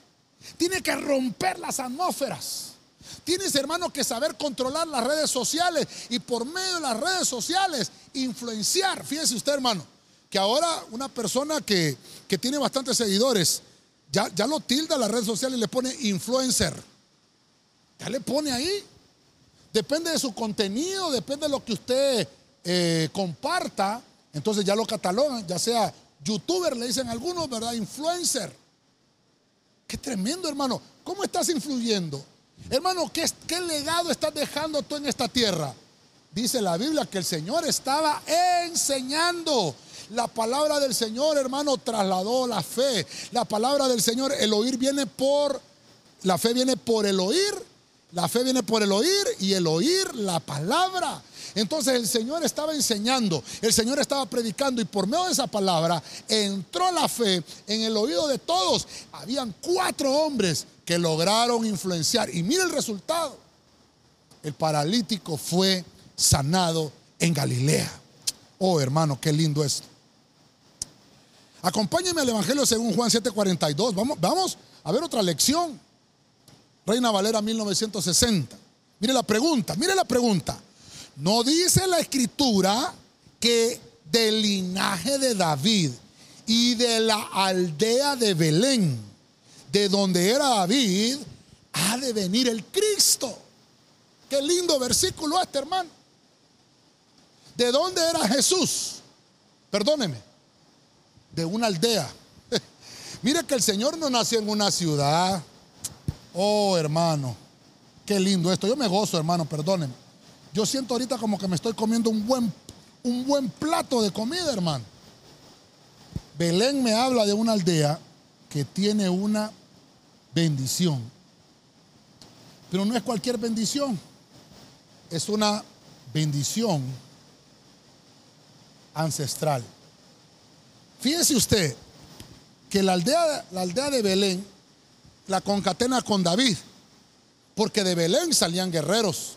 Tiene que romper las atmósferas. Tienes, hermano, que saber controlar las redes sociales y por medio de las redes sociales influenciar. Fíjese usted, hermano, que ahora una persona que, tiene bastantes seguidores, ya, ya lo tilda las redes sociales y le pone influencer. Ya le pone ahí. Depende de su contenido, depende de lo que usted eh, comparta. Entonces ya lo catalogan, ya sea youtuber, le dicen algunos, ¿verdad? Influencer. Qué tremendo, hermano. ¿Cómo estás influyendo? Hermano, ¿qué, ¿qué, legado estás dejando tú en esta tierra? Dice la Biblia que el Señor estaba enseñando. La palabra del Señor, hermano, trasladó la fe. La palabra del Señor, el oír viene por, la fe viene por el oír, la fe viene por el oír y el oír la palabra. Entonces el Señor estaba enseñando, el Señor estaba predicando y por medio de esa palabra entró la fe en el oído de todos. Habían cuatro hombres que lograron influenciar y mire el resultado. El paralítico fue sanado en Galilea. Oh hermano, qué lindo es. Acompáñenme al Evangelio según Juan 7:42. Vamos, vamos a ver otra lección. Reina Valera 1960. Mire la pregunta, mire la pregunta. No dice la escritura que del linaje de David y de la aldea de Belén, de donde era David, ha de venir el Cristo. Qué lindo versículo este, hermano. ¿De dónde era Jesús? Perdóneme. De una aldea. Mire que el Señor no nació en una ciudad. Oh, hermano. Qué lindo esto. Yo me gozo, hermano, perdónenme. Yo siento ahorita como que me estoy comiendo un buen, un buen plato de comida, hermano. Belén me habla de una aldea que tiene una bendición. Pero no es cualquier bendición. Es una bendición ancestral. Fíjese usted que la aldea, la aldea de Belén la concatena con David, porque de Belén salían guerreros.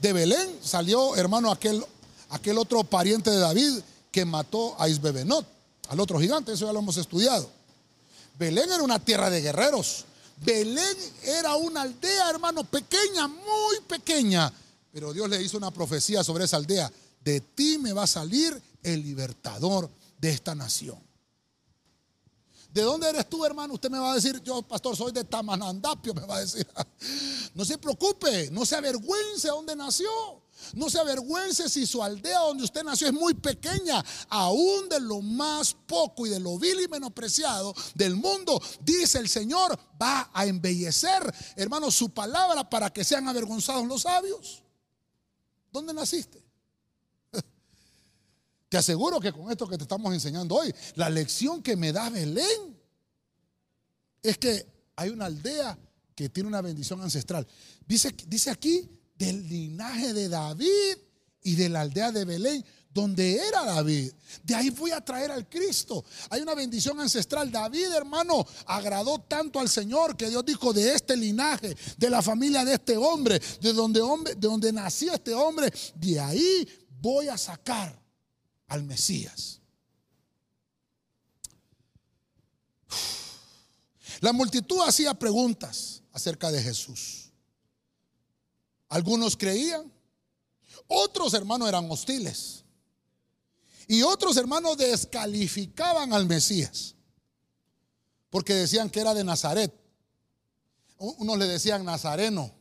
De Belén salió, hermano, aquel, aquel otro pariente de David que mató a Isbebenot, al otro gigante, eso ya lo hemos estudiado. Belén era una tierra de guerreros. Belén era una aldea, hermano, pequeña, muy pequeña. Pero Dios le hizo una profecía sobre esa aldea. De ti me va a salir el libertador de esta nación. ¿De dónde eres tú, hermano? Usted me va a decir, yo, pastor, soy de Tamanandapio, me va a decir. No se preocupe, no se avergüence dónde nació. No se avergüence si su aldea donde usted nació es muy pequeña, aún de lo más poco y de lo vil y menospreciado del mundo, dice el Señor, va a embellecer, hermano, su palabra para que sean avergonzados los sabios. ¿Dónde naciste? Te aseguro que con esto que te estamos enseñando hoy, la lección que me da Belén es que hay una aldea que tiene una bendición ancestral. Dice, dice aquí del linaje de David y de la aldea de Belén, donde era David. De ahí voy a traer al Cristo. Hay una bendición ancestral. David, hermano, agradó tanto al Señor que Dios dijo de este linaje, de la familia de este hombre, de donde, hombre, de donde nació este hombre, de ahí voy a sacar al Mesías. La multitud hacía preguntas acerca de Jesús. Algunos creían, otros hermanos eran hostiles. Y otros hermanos descalificaban al Mesías. Porque decían que era de Nazaret. Unos le decían nazareno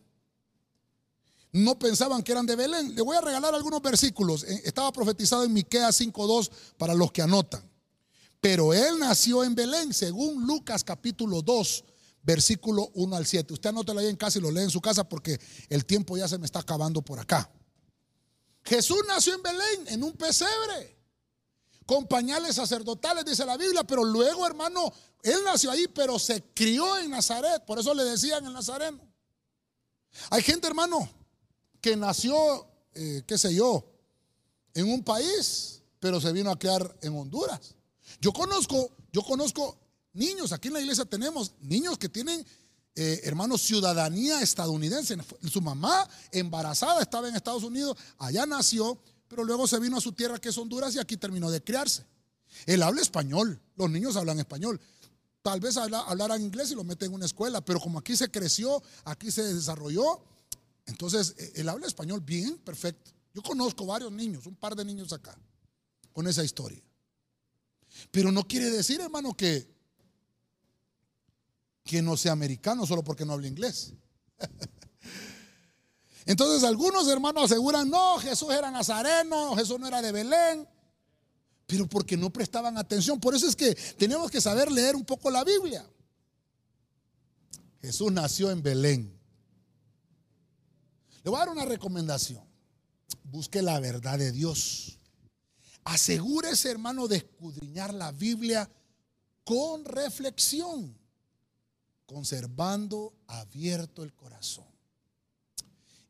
no pensaban que eran de Belén. Le voy a regalar algunos versículos. Eh, estaba profetizado en Miqueas 5:2 para los que anotan. Pero él nació en Belén, según Lucas capítulo 2, versículo 1 al 7. Usted anótelo ahí en casa y lo lee en su casa porque el tiempo ya se me está acabando por acá. Jesús nació en Belén, en un pesebre, con pañales sacerdotales, dice la Biblia, pero luego, hermano, él nació ahí, pero se crió en Nazaret, por eso le decían el nazareno. Hay gente, hermano, que nació, eh, qué sé yo, en un país, pero se vino a criar en Honduras. Yo conozco, yo conozco niños, aquí en la iglesia tenemos niños que tienen, eh, hermanos, ciudadanía estadounidense. Su mamá embarazada estaba en Estados Unidos, allá nació, pero luego se vino a su tierra que es Honduras y aquí terminó de criarse. Él habla español, los niños hablan español. Tal vez hablaran inglés y lo meten en una escuela, pero como aquí se creció, aquí se desarrolló, entonces, él habla español bien, perfecto. Yo conozco varios niños, un par de niños acá, con esa historia. Pero no quiere decir, hermano, que, que no sea americano solo porque no habla inglés. Entonces algunos hermanos aseguran, no, Jesús era nazareno, Jesús no era de Belén, pero porque no prestaban atención. Por eso es que tenemos que saber leer un poco la Biblia. Jesús nació en Belén. Le voy a dar una recomendación. Busque la verdad de Dios. Asegúrese, hermano, de escudriñar la Biblia con reflexión, conservando abierto el corazón.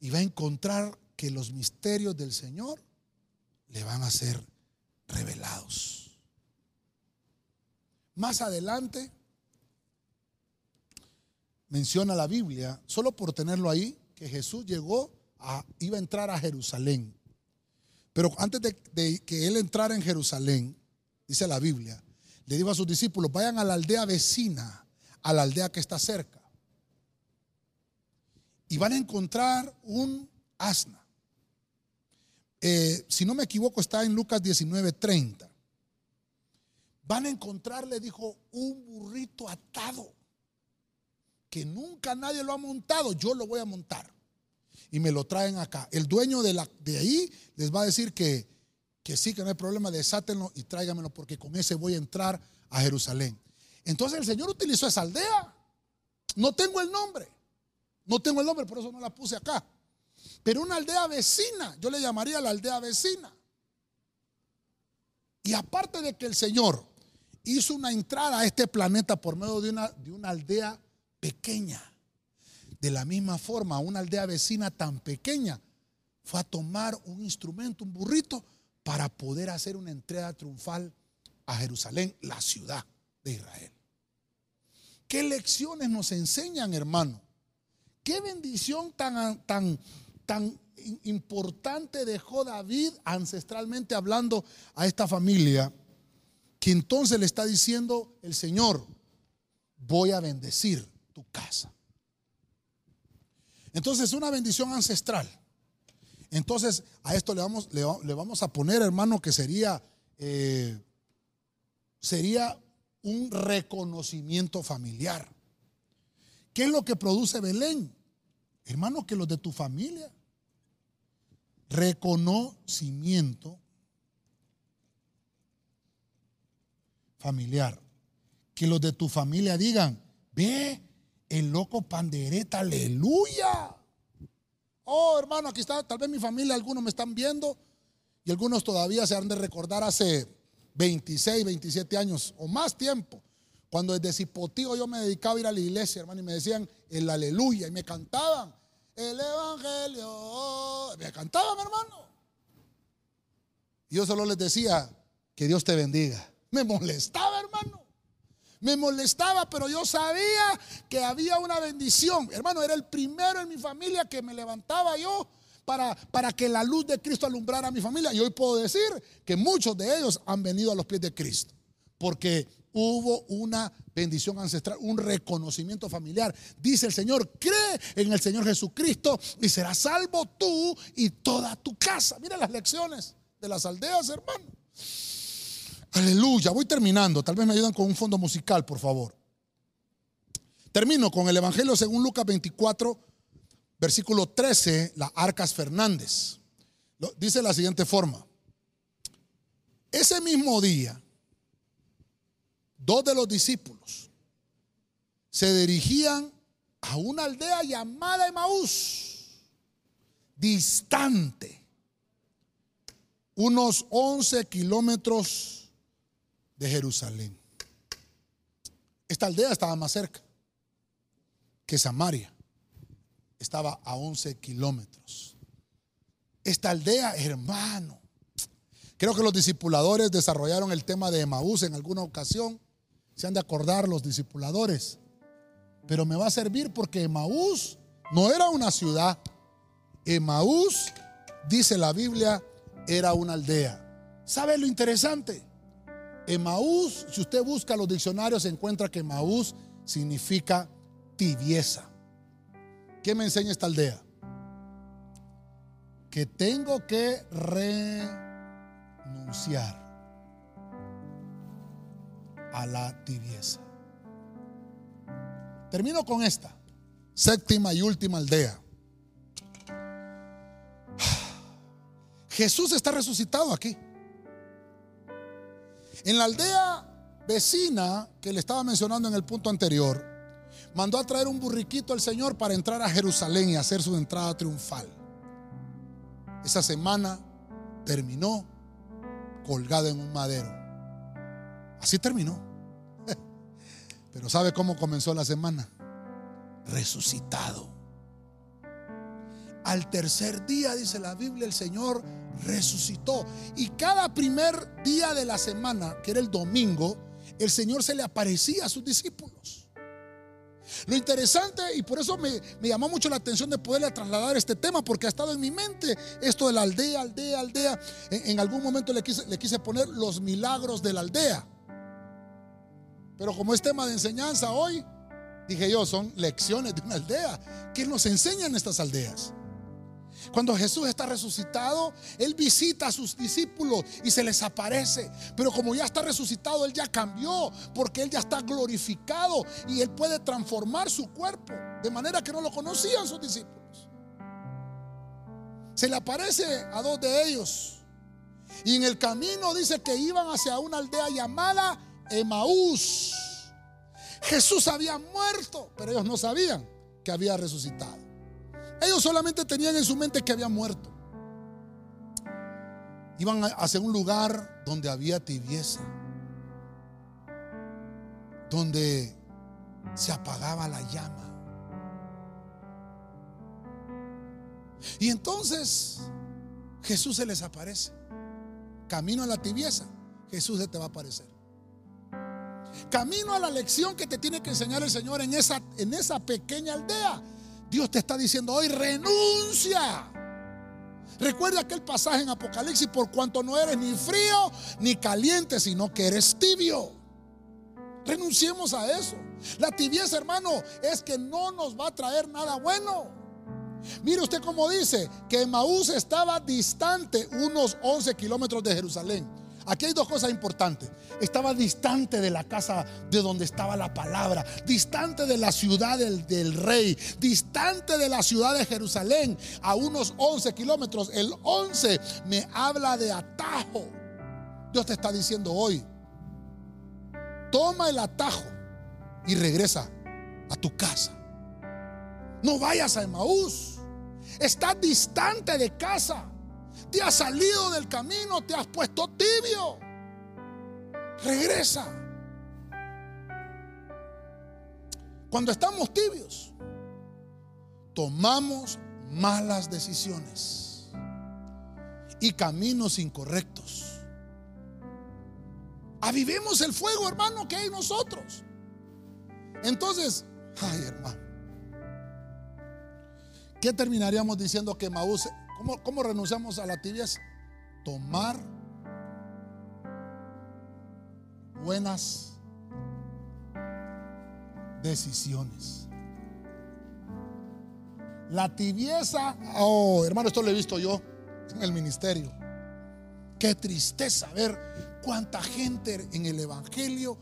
Y va a encontrar que los misterios del Señor le van a ser revelados. Más adelante menciona la Biblia, solo por tenerlo ahí, que Jesús llegó a, iba a entrar a Jerusalén. Pero antes de, que él entrara en Jerusalén, dice la Biblia, le dijo a sus discípulos, vayan a la aldea vecina, a la aldea que está cerca. Y van a encontrar un asna. Eh, si no me equivoco, está en Lucas 19:30. Van a encontrar, le dijo, un burrito atado que nunca nadie lo ha montado, yo lo voy a montar. Y me lo traen acá. El dueño de, la, de ahí les va a decir que, que sí, que no hay problema, desátenlo y tráigamelo porque con ese voy a entrar a Jerusalén. Entonces el Señor utilizó esa aldea. No tengo el nombre. No tengo el nombre, por eso no la puse acá. Pero una aldea vecina, yo le llamaría la aldea vecina. Y aparte de que el Señor hizo una entrada a este planeta por medio de una, de una aldea pequeña, de la misma forma, una aldea vecina tan pequeña fue a tomar un instrumento, un burrito, para poder hacer una entrega triunfal a Jerusalén, la ciudad de Israel. ¿Qué lecciones nos enseñan, hermano? ¿Qué bendición tan, tan, tan importante dejó David ancestralmente hablando a esta familia? Que entonces le está diciendo el Señor, voy a bendecir tu casa. Entonces, una bendición ancestral. Entonces, a esto le vamos, le, vamos a poner, hermano, que sería, eh, sería un reconocimiento familiar. ¿Qué es lo que produce Belén? Hermano, que los de tu familia. Reconocimiento familiar. Que los de tu familia digan, ve, el loco pandereta, aleluya. Oh, hermano, aquí está, tal vez mi familia, algunos me están viendo y algunos todavía se han de recordar hace 26, 27 años o más tiempo. Cuando desde Cipotío yo me dedicaba a ir a la iglesia, hermano, y me decían el aleluya y me cantaban el evangelio. Me cantaban, hermano. Y yo solo les decía que Dios te bendiga. Me molestaba, hermano. Me molestaba, pero yo sabía que había una bendición. Hermano, era el primero en mi familia que me levantaba yo para, para que la luz de Cristo alumbrara a mi familia. Y hoy puedo decir que muchos de ellos han venido a los pies de Cristo. Porque hubo una bendición ancestral, un reconocimiento familiar. Dice el Señor, cree en el Señor Jesucristo y serás salvo tú y toda tu casa. Mira las lecciones de las aldeas, hermano. Aleluya, voy terminando. Tal vez me ayudan con un fondo musical, por favor. Termino con el Evangelio según Lucas 24, versículo 13, la Arcas Fernández. Dice la siguiente forma. Ese mismo día, dos de los discípulos se dirigían a una aldea llamada Emaús, distante, unos 11 kilómetros de Jerusalén. Esta aldea estaba más cerca que Samaria. Estaba a 11 kilómetros. Esta aldea, hermano. Creo que los discipuladores desarrollaron el tema de Emaús en alguna ocasión. Se han de acordar los discipuladores. Pero me va a servir porque Emaús no era una ciudad. Emaús, dice la Biblia, era una aldea. ¿Sabe lo interesante? Emaús, si usted busca los diccionarios, encuentra que Emaús significa tibieza. ¿Qué me enseña esta aldea? Que tengo que renunciar a la tibieza. Termino con esta, séptima y última aldea. Jesús está resucitado aquí. En la aldea vecina que le estaba mencionando en el punto anterior, mandó a traer un burriquito al Señor para entrar a Jerusalén y hacer su entrada triunfal. Esa semana terminó colgado en un madero. Así terminó. Pero ¿sabe cómo comenzó la semana? Resucitado. Al tercer día, dice la Biblia, el Señor resucitó. Y cada primer día de la semana, que era el domingo, el Señor se le aparecía a sus discípulos. Lo interesante, y por eso me, llamó mucho la atención de poderle trasladar este tema, porque ha estado en mi mente esto de la aldea, aldea, aldea. En, algún momento le quise, le quise poner los milagros de la aldea. Pero como es tema de enseñanza hoy, dije yo, son lecciones de una aldea. ¿Qué nos enseñan estas aldeas? Cuando Jesús está resucitado, Él visita a sus discípulos y se les aparece. Pero como ya está resucitado, Él ya cambió, porque Él ya está glorificado y Él puede transformar su cuerpo, de manera que no lo conocían sus discípulos. Se le aparece a dos de ellos. Y en el camino dice que iban hacia una aldea llamada Emaús. Jesús había muerto, pero ellos no sabían que había resucitado. Ellos solamente tenían en su mente que había muerto. Iban hacia un lugar donde había tibieza, donde se apagaba la llama. Y entonces Jesús se les aparece. Camino a la tibieza, Jesús se te va a aparecer. Camino a la lección que te tiene que enseñar el Señor en esa, en esa pequeña aldea. Dios te está diciendo hoy, renuncia. Recuerda aquel pasaje en Apocalipsis, por cuanto no eres ni frío ni caliente, sino que eres tibio. Renunciemos a eso. La tibieza, hermano, es que no nos va a traer nada bueno. Mire usted cómo dice que Maús estaba distante unos 11 kilómetros de Jerusalén. Aquí hay dos cosas importantes. Estaba distante de la casa de donde estaba la palabra, distante de la ciudad del, rey, distante de la ciudad de Jerusalén, a unos 11 kilómetros. El 11 me habla de atajo. Dios te está diciendo hoy, toma el atajo y regresa a tu casa. No vayas a Emaús. Estás distante de casa. Te has salido del camino, te has puesto tibio. Regresa. Cuando estamos tibios, tomamos malas decisiones y caminos incorrectos. Avivemos el fuego, hermano, que hay nosotros. Entonces, ay, hermano, ¿qué terminaríamos diciendo que Maús ¿Cómo, renunciamos a la tibieza? Tomar buenas decisiones. La tibieza, oh hermano, esto lo he visto yo en el ministerio. Qué tristeza ver cuánta gente en el Evangelio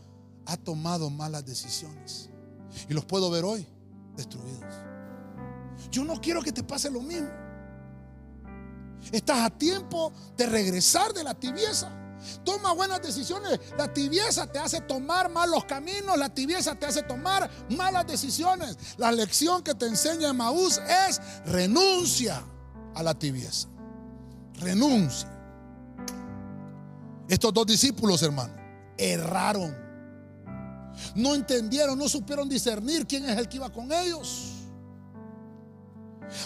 ha tomado malas decisiones. Y los puedo ver hoy destruidos. Yo no quiero que te pase lo mismo. Estás a tiempo de regresar de la tibieza. Toma buenas decisiones. La tibieza te hace tomar malos caminos. La tibieza te hace tomar malas decisiones. La lección que te enseña Maús es renuncia a la tibieza. Renuncia. Estos dos discípulos, hermano, erraron. No entendieron, no supieron discernir quién es el que iba con ellos.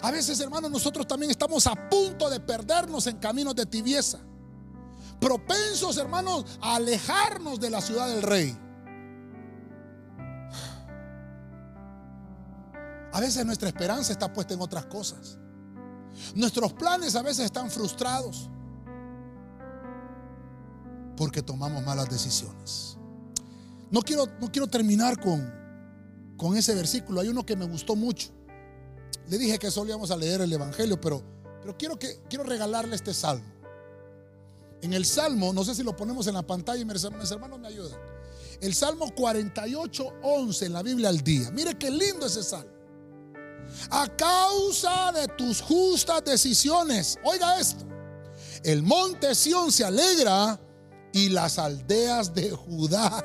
A veces, hermanos, nosotros también estamos a punto de perdernos en caminos de tibieza. Propensos, hermanos, a alejarnos de la ciudad del rey. A veces nuestra esperanza está puesta en otras cosas. Nuestros planes a veces están frustrados porque tomamos malas decisiones. No quiero, no quiero terminar con, con ese versículo. Hay uno que me gustó mucho. Le dije que solo íbamos a leer el Evangelio, pero, pero quiero, que, quiero regalarle este salmo. En el salmo, no sé si lo ponemos en la pantalla y mis hermanos me ayudan. El salmo 48, 11 en la Biblia al día. Mire qué lindo ese salmo. A causa de tus justas decisiones, oiga esto, el monte Sión se alegra y las aldeas de Judá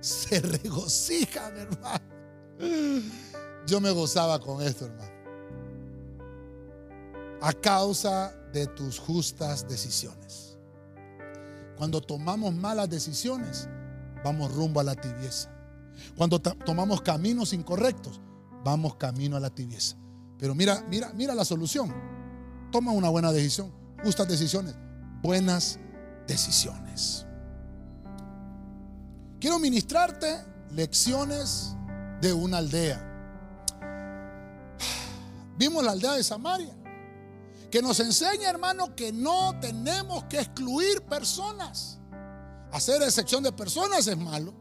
se regocijan, hermano. Yo me gozaba con esto, hermano a causa de tus justas decisiones. Cuando tomamos malas decisiones, vamos rumbo a la tibieza. Cuando tomamos caminos incorrectos, vamos camino a la tibieza. Pero mira, mira, mira la solución. Toma una buena decisión, justas decisiones, buenas decisiones. Quiero ministrarte lecciones de una aldea. Vimos la aldea de Samaria que nos enseña, hermano, que no tenemos que excluir personas. Hacer excepción de personas es malo.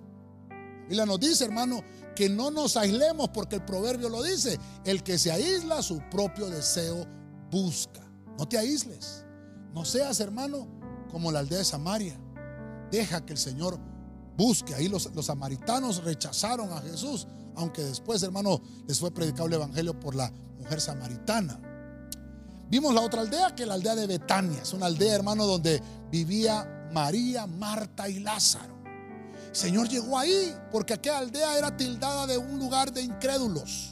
La nos dice, hermano, que no nos aislemos porque el proverbio lo dice. El que se aísla, su propio deseo busca. No te aísles. No seas, hermano, como la aldea de Samaria. Deja que el Señor busque. Ahí los, los samaritanos rechazaron a Jesús, aunque después, hermano, les fue predicado el Evangelio por la mujer samaritana. Vimos la otra aldea, que es la aldea de Betania. Es una aldea, hermano, donde vivía María, Marta y Lázaro. El Señor llegó ahí porque aquella aldea era tildada de un lugar de incrédulos.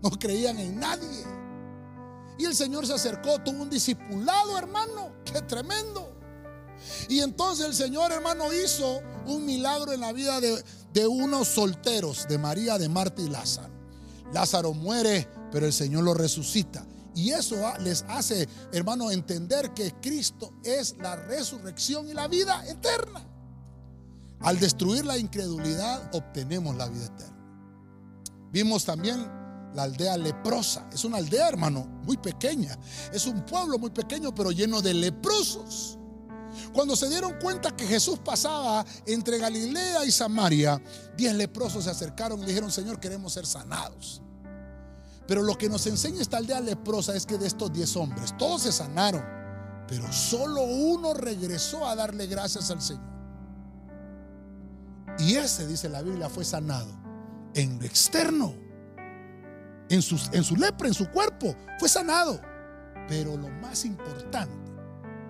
No creían en nadie. Y el Señor se acercó, tuvo un discipulado, hermano. Qué tremendo. Y entonces el Señor, hermano, hizo un milagro en la vida de, de unos solteros, de María, de Marta y Lázaro. Lázaro muere, pero el Señor lo resucita. Y eso les hace, hermano, entender que Cristo es la resurrección y la vida eterna. Al destruir la incredulidad, obtenemos la vida eterna. Vimos también la aldea leprosa. Es una aldea, hermano, muy pequeña. Es un pueblo muy pequeño, pero lleno de leprosos. Cuando se dieron cuenta que Jesús pasaba entre Galilea y Samaria, diez leprosos se acercaron y dijeron, Señor, queremos ser sanados. Pero lo que nos enseña esta aldea leprosa es que de estos diez hombres, todos se sanaron, pero solo uno regresó a darle gracias al Señor. Y ese, dice la Biblia, fue sanado en lo externo, en en su lepra, en su cuerpo, fue sanado. Pero lo más importante,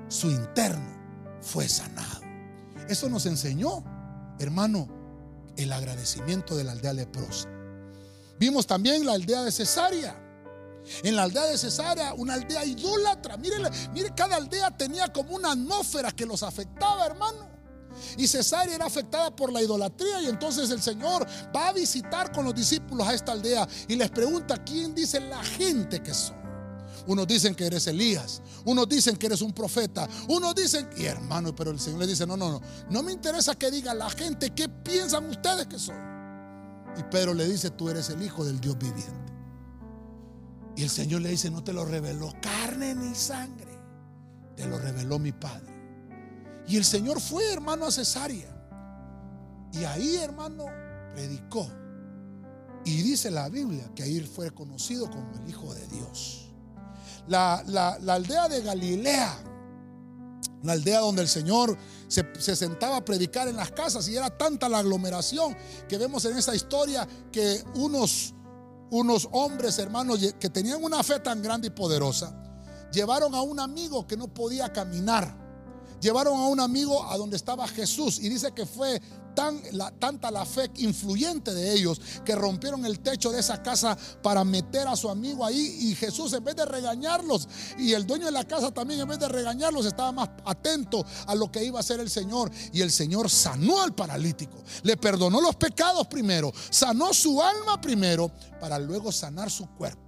su interno fue sanado. Eso nos enseñó, hermano, el agradecimiento de la aldea leprosa. Vimos también la aldea de Cesarea. En la aldea de Cesarea, una aldea idólatra. Mire, mire, cada aldea tenía como una atmósfera que los afectaba, hermano. Y Cesarea era afectada por la idolatría y entonces el Señor va a visitar con los discípulos a esta aldea y les pregunta, ¿quién dice la gente que son? Unos dicen que eres Elías, unos dicen que eres un profeta, unos dicen, y hermano, pero el Señor le dice, no, no, no, no me interesa que diga la gente, ¿qué piensan ustedes que son? Y Pedro le dice, tú eres el hijo del Dios viviente. Y el Señor le dice, no te lo reveló carne ni sangre, te lo reveló mi Padre. Y el Señor fue, hermano, a Cesarea. Y ahí, hermano, predicó. Y dice la Biblia que ahí fue conocido como el Hijo de Dios. La, la aldea de Galilea una aldea donde el Señor se, sentaba a predicar en las casas y era tanta la aglomeración que vemos en esa historia que unos, unos hombres, hermanos, que tenían una fe tan grande y poderosa, llevaron a un amigo que no podía caminar. Llevaron a un amigo a donde estaba Jesús y dice que fue tan, tanta la fe influyente de ellos que rompieron el techo de esa casa para meter a su amigo ahí. Y Jesús, en vez de regañarlos, y el dueño de la casa también, en vez de regañarlos, estaba más atento a lo que iba a hacer el Señor. Y el Señor sanó al paralítico, le perdonó los pecados primero, sanó su alma primero, para luego sanar su cuerpo.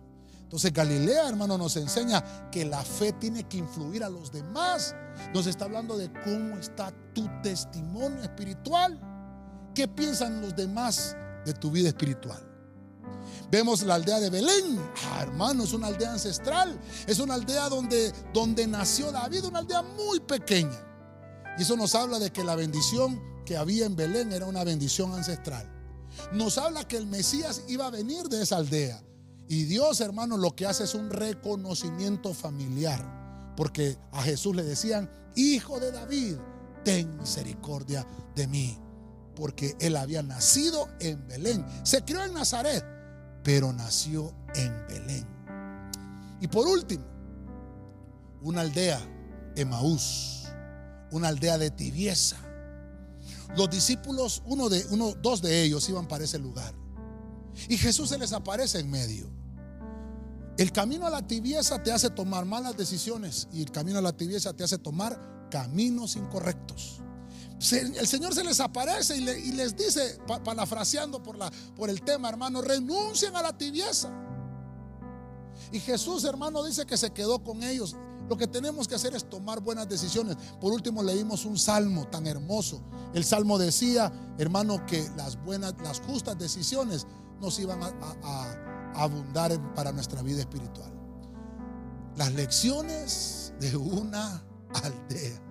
Entonces Galilea, hermano, nos enseña que la fe tiene que influir a los demás. Nos está hablando de cómo está tu testimonio espiritual. ¿Qué piensan los demás de tu vida espiritual? Vemos la aldea de Belén. Ah, hermano, es una aldea ancestral. Es una aldea donde, donde nació David, una aldea muy pequeña. Y eso nos habla de que la bendición que había en Belén era una bendición ancestral. Nos habla que el Mesías iba a venir de esa aldea. Y Dios, hermano, lo que hace es un reconocimiento familiar. Porque a Jesús le decían, hijo de David, ten misericordia de mí porque él había nacido en Belén. Se crió en Nazaret, pero nació en Belén. Y por último, una aldea, Emaús, una aldea de tibieza. Los discípulos, uno de, uno, dos de ellos iban para ese lugar. Y Jesús se les aparece en medio. El camino a la tibieza te hace tomar malas decisiones y el camino a la tibieza te hace tomar caminos incorrectos el Señor se les aparece y, les dice, parafraseando por, la, por el tema, hermano, renuncien a la tibieza. Y Jesús, hermano, dice que se quedó con ellos. Lo que tenemos que hacer es tomar buenas decisiones. Por último, leímos un salmo tan hermoso. El salmo decía, hermano, que las buenas, las justas decisiones nos iban a abundar para nuestra vida espiritual. Las lecciones de una aldea.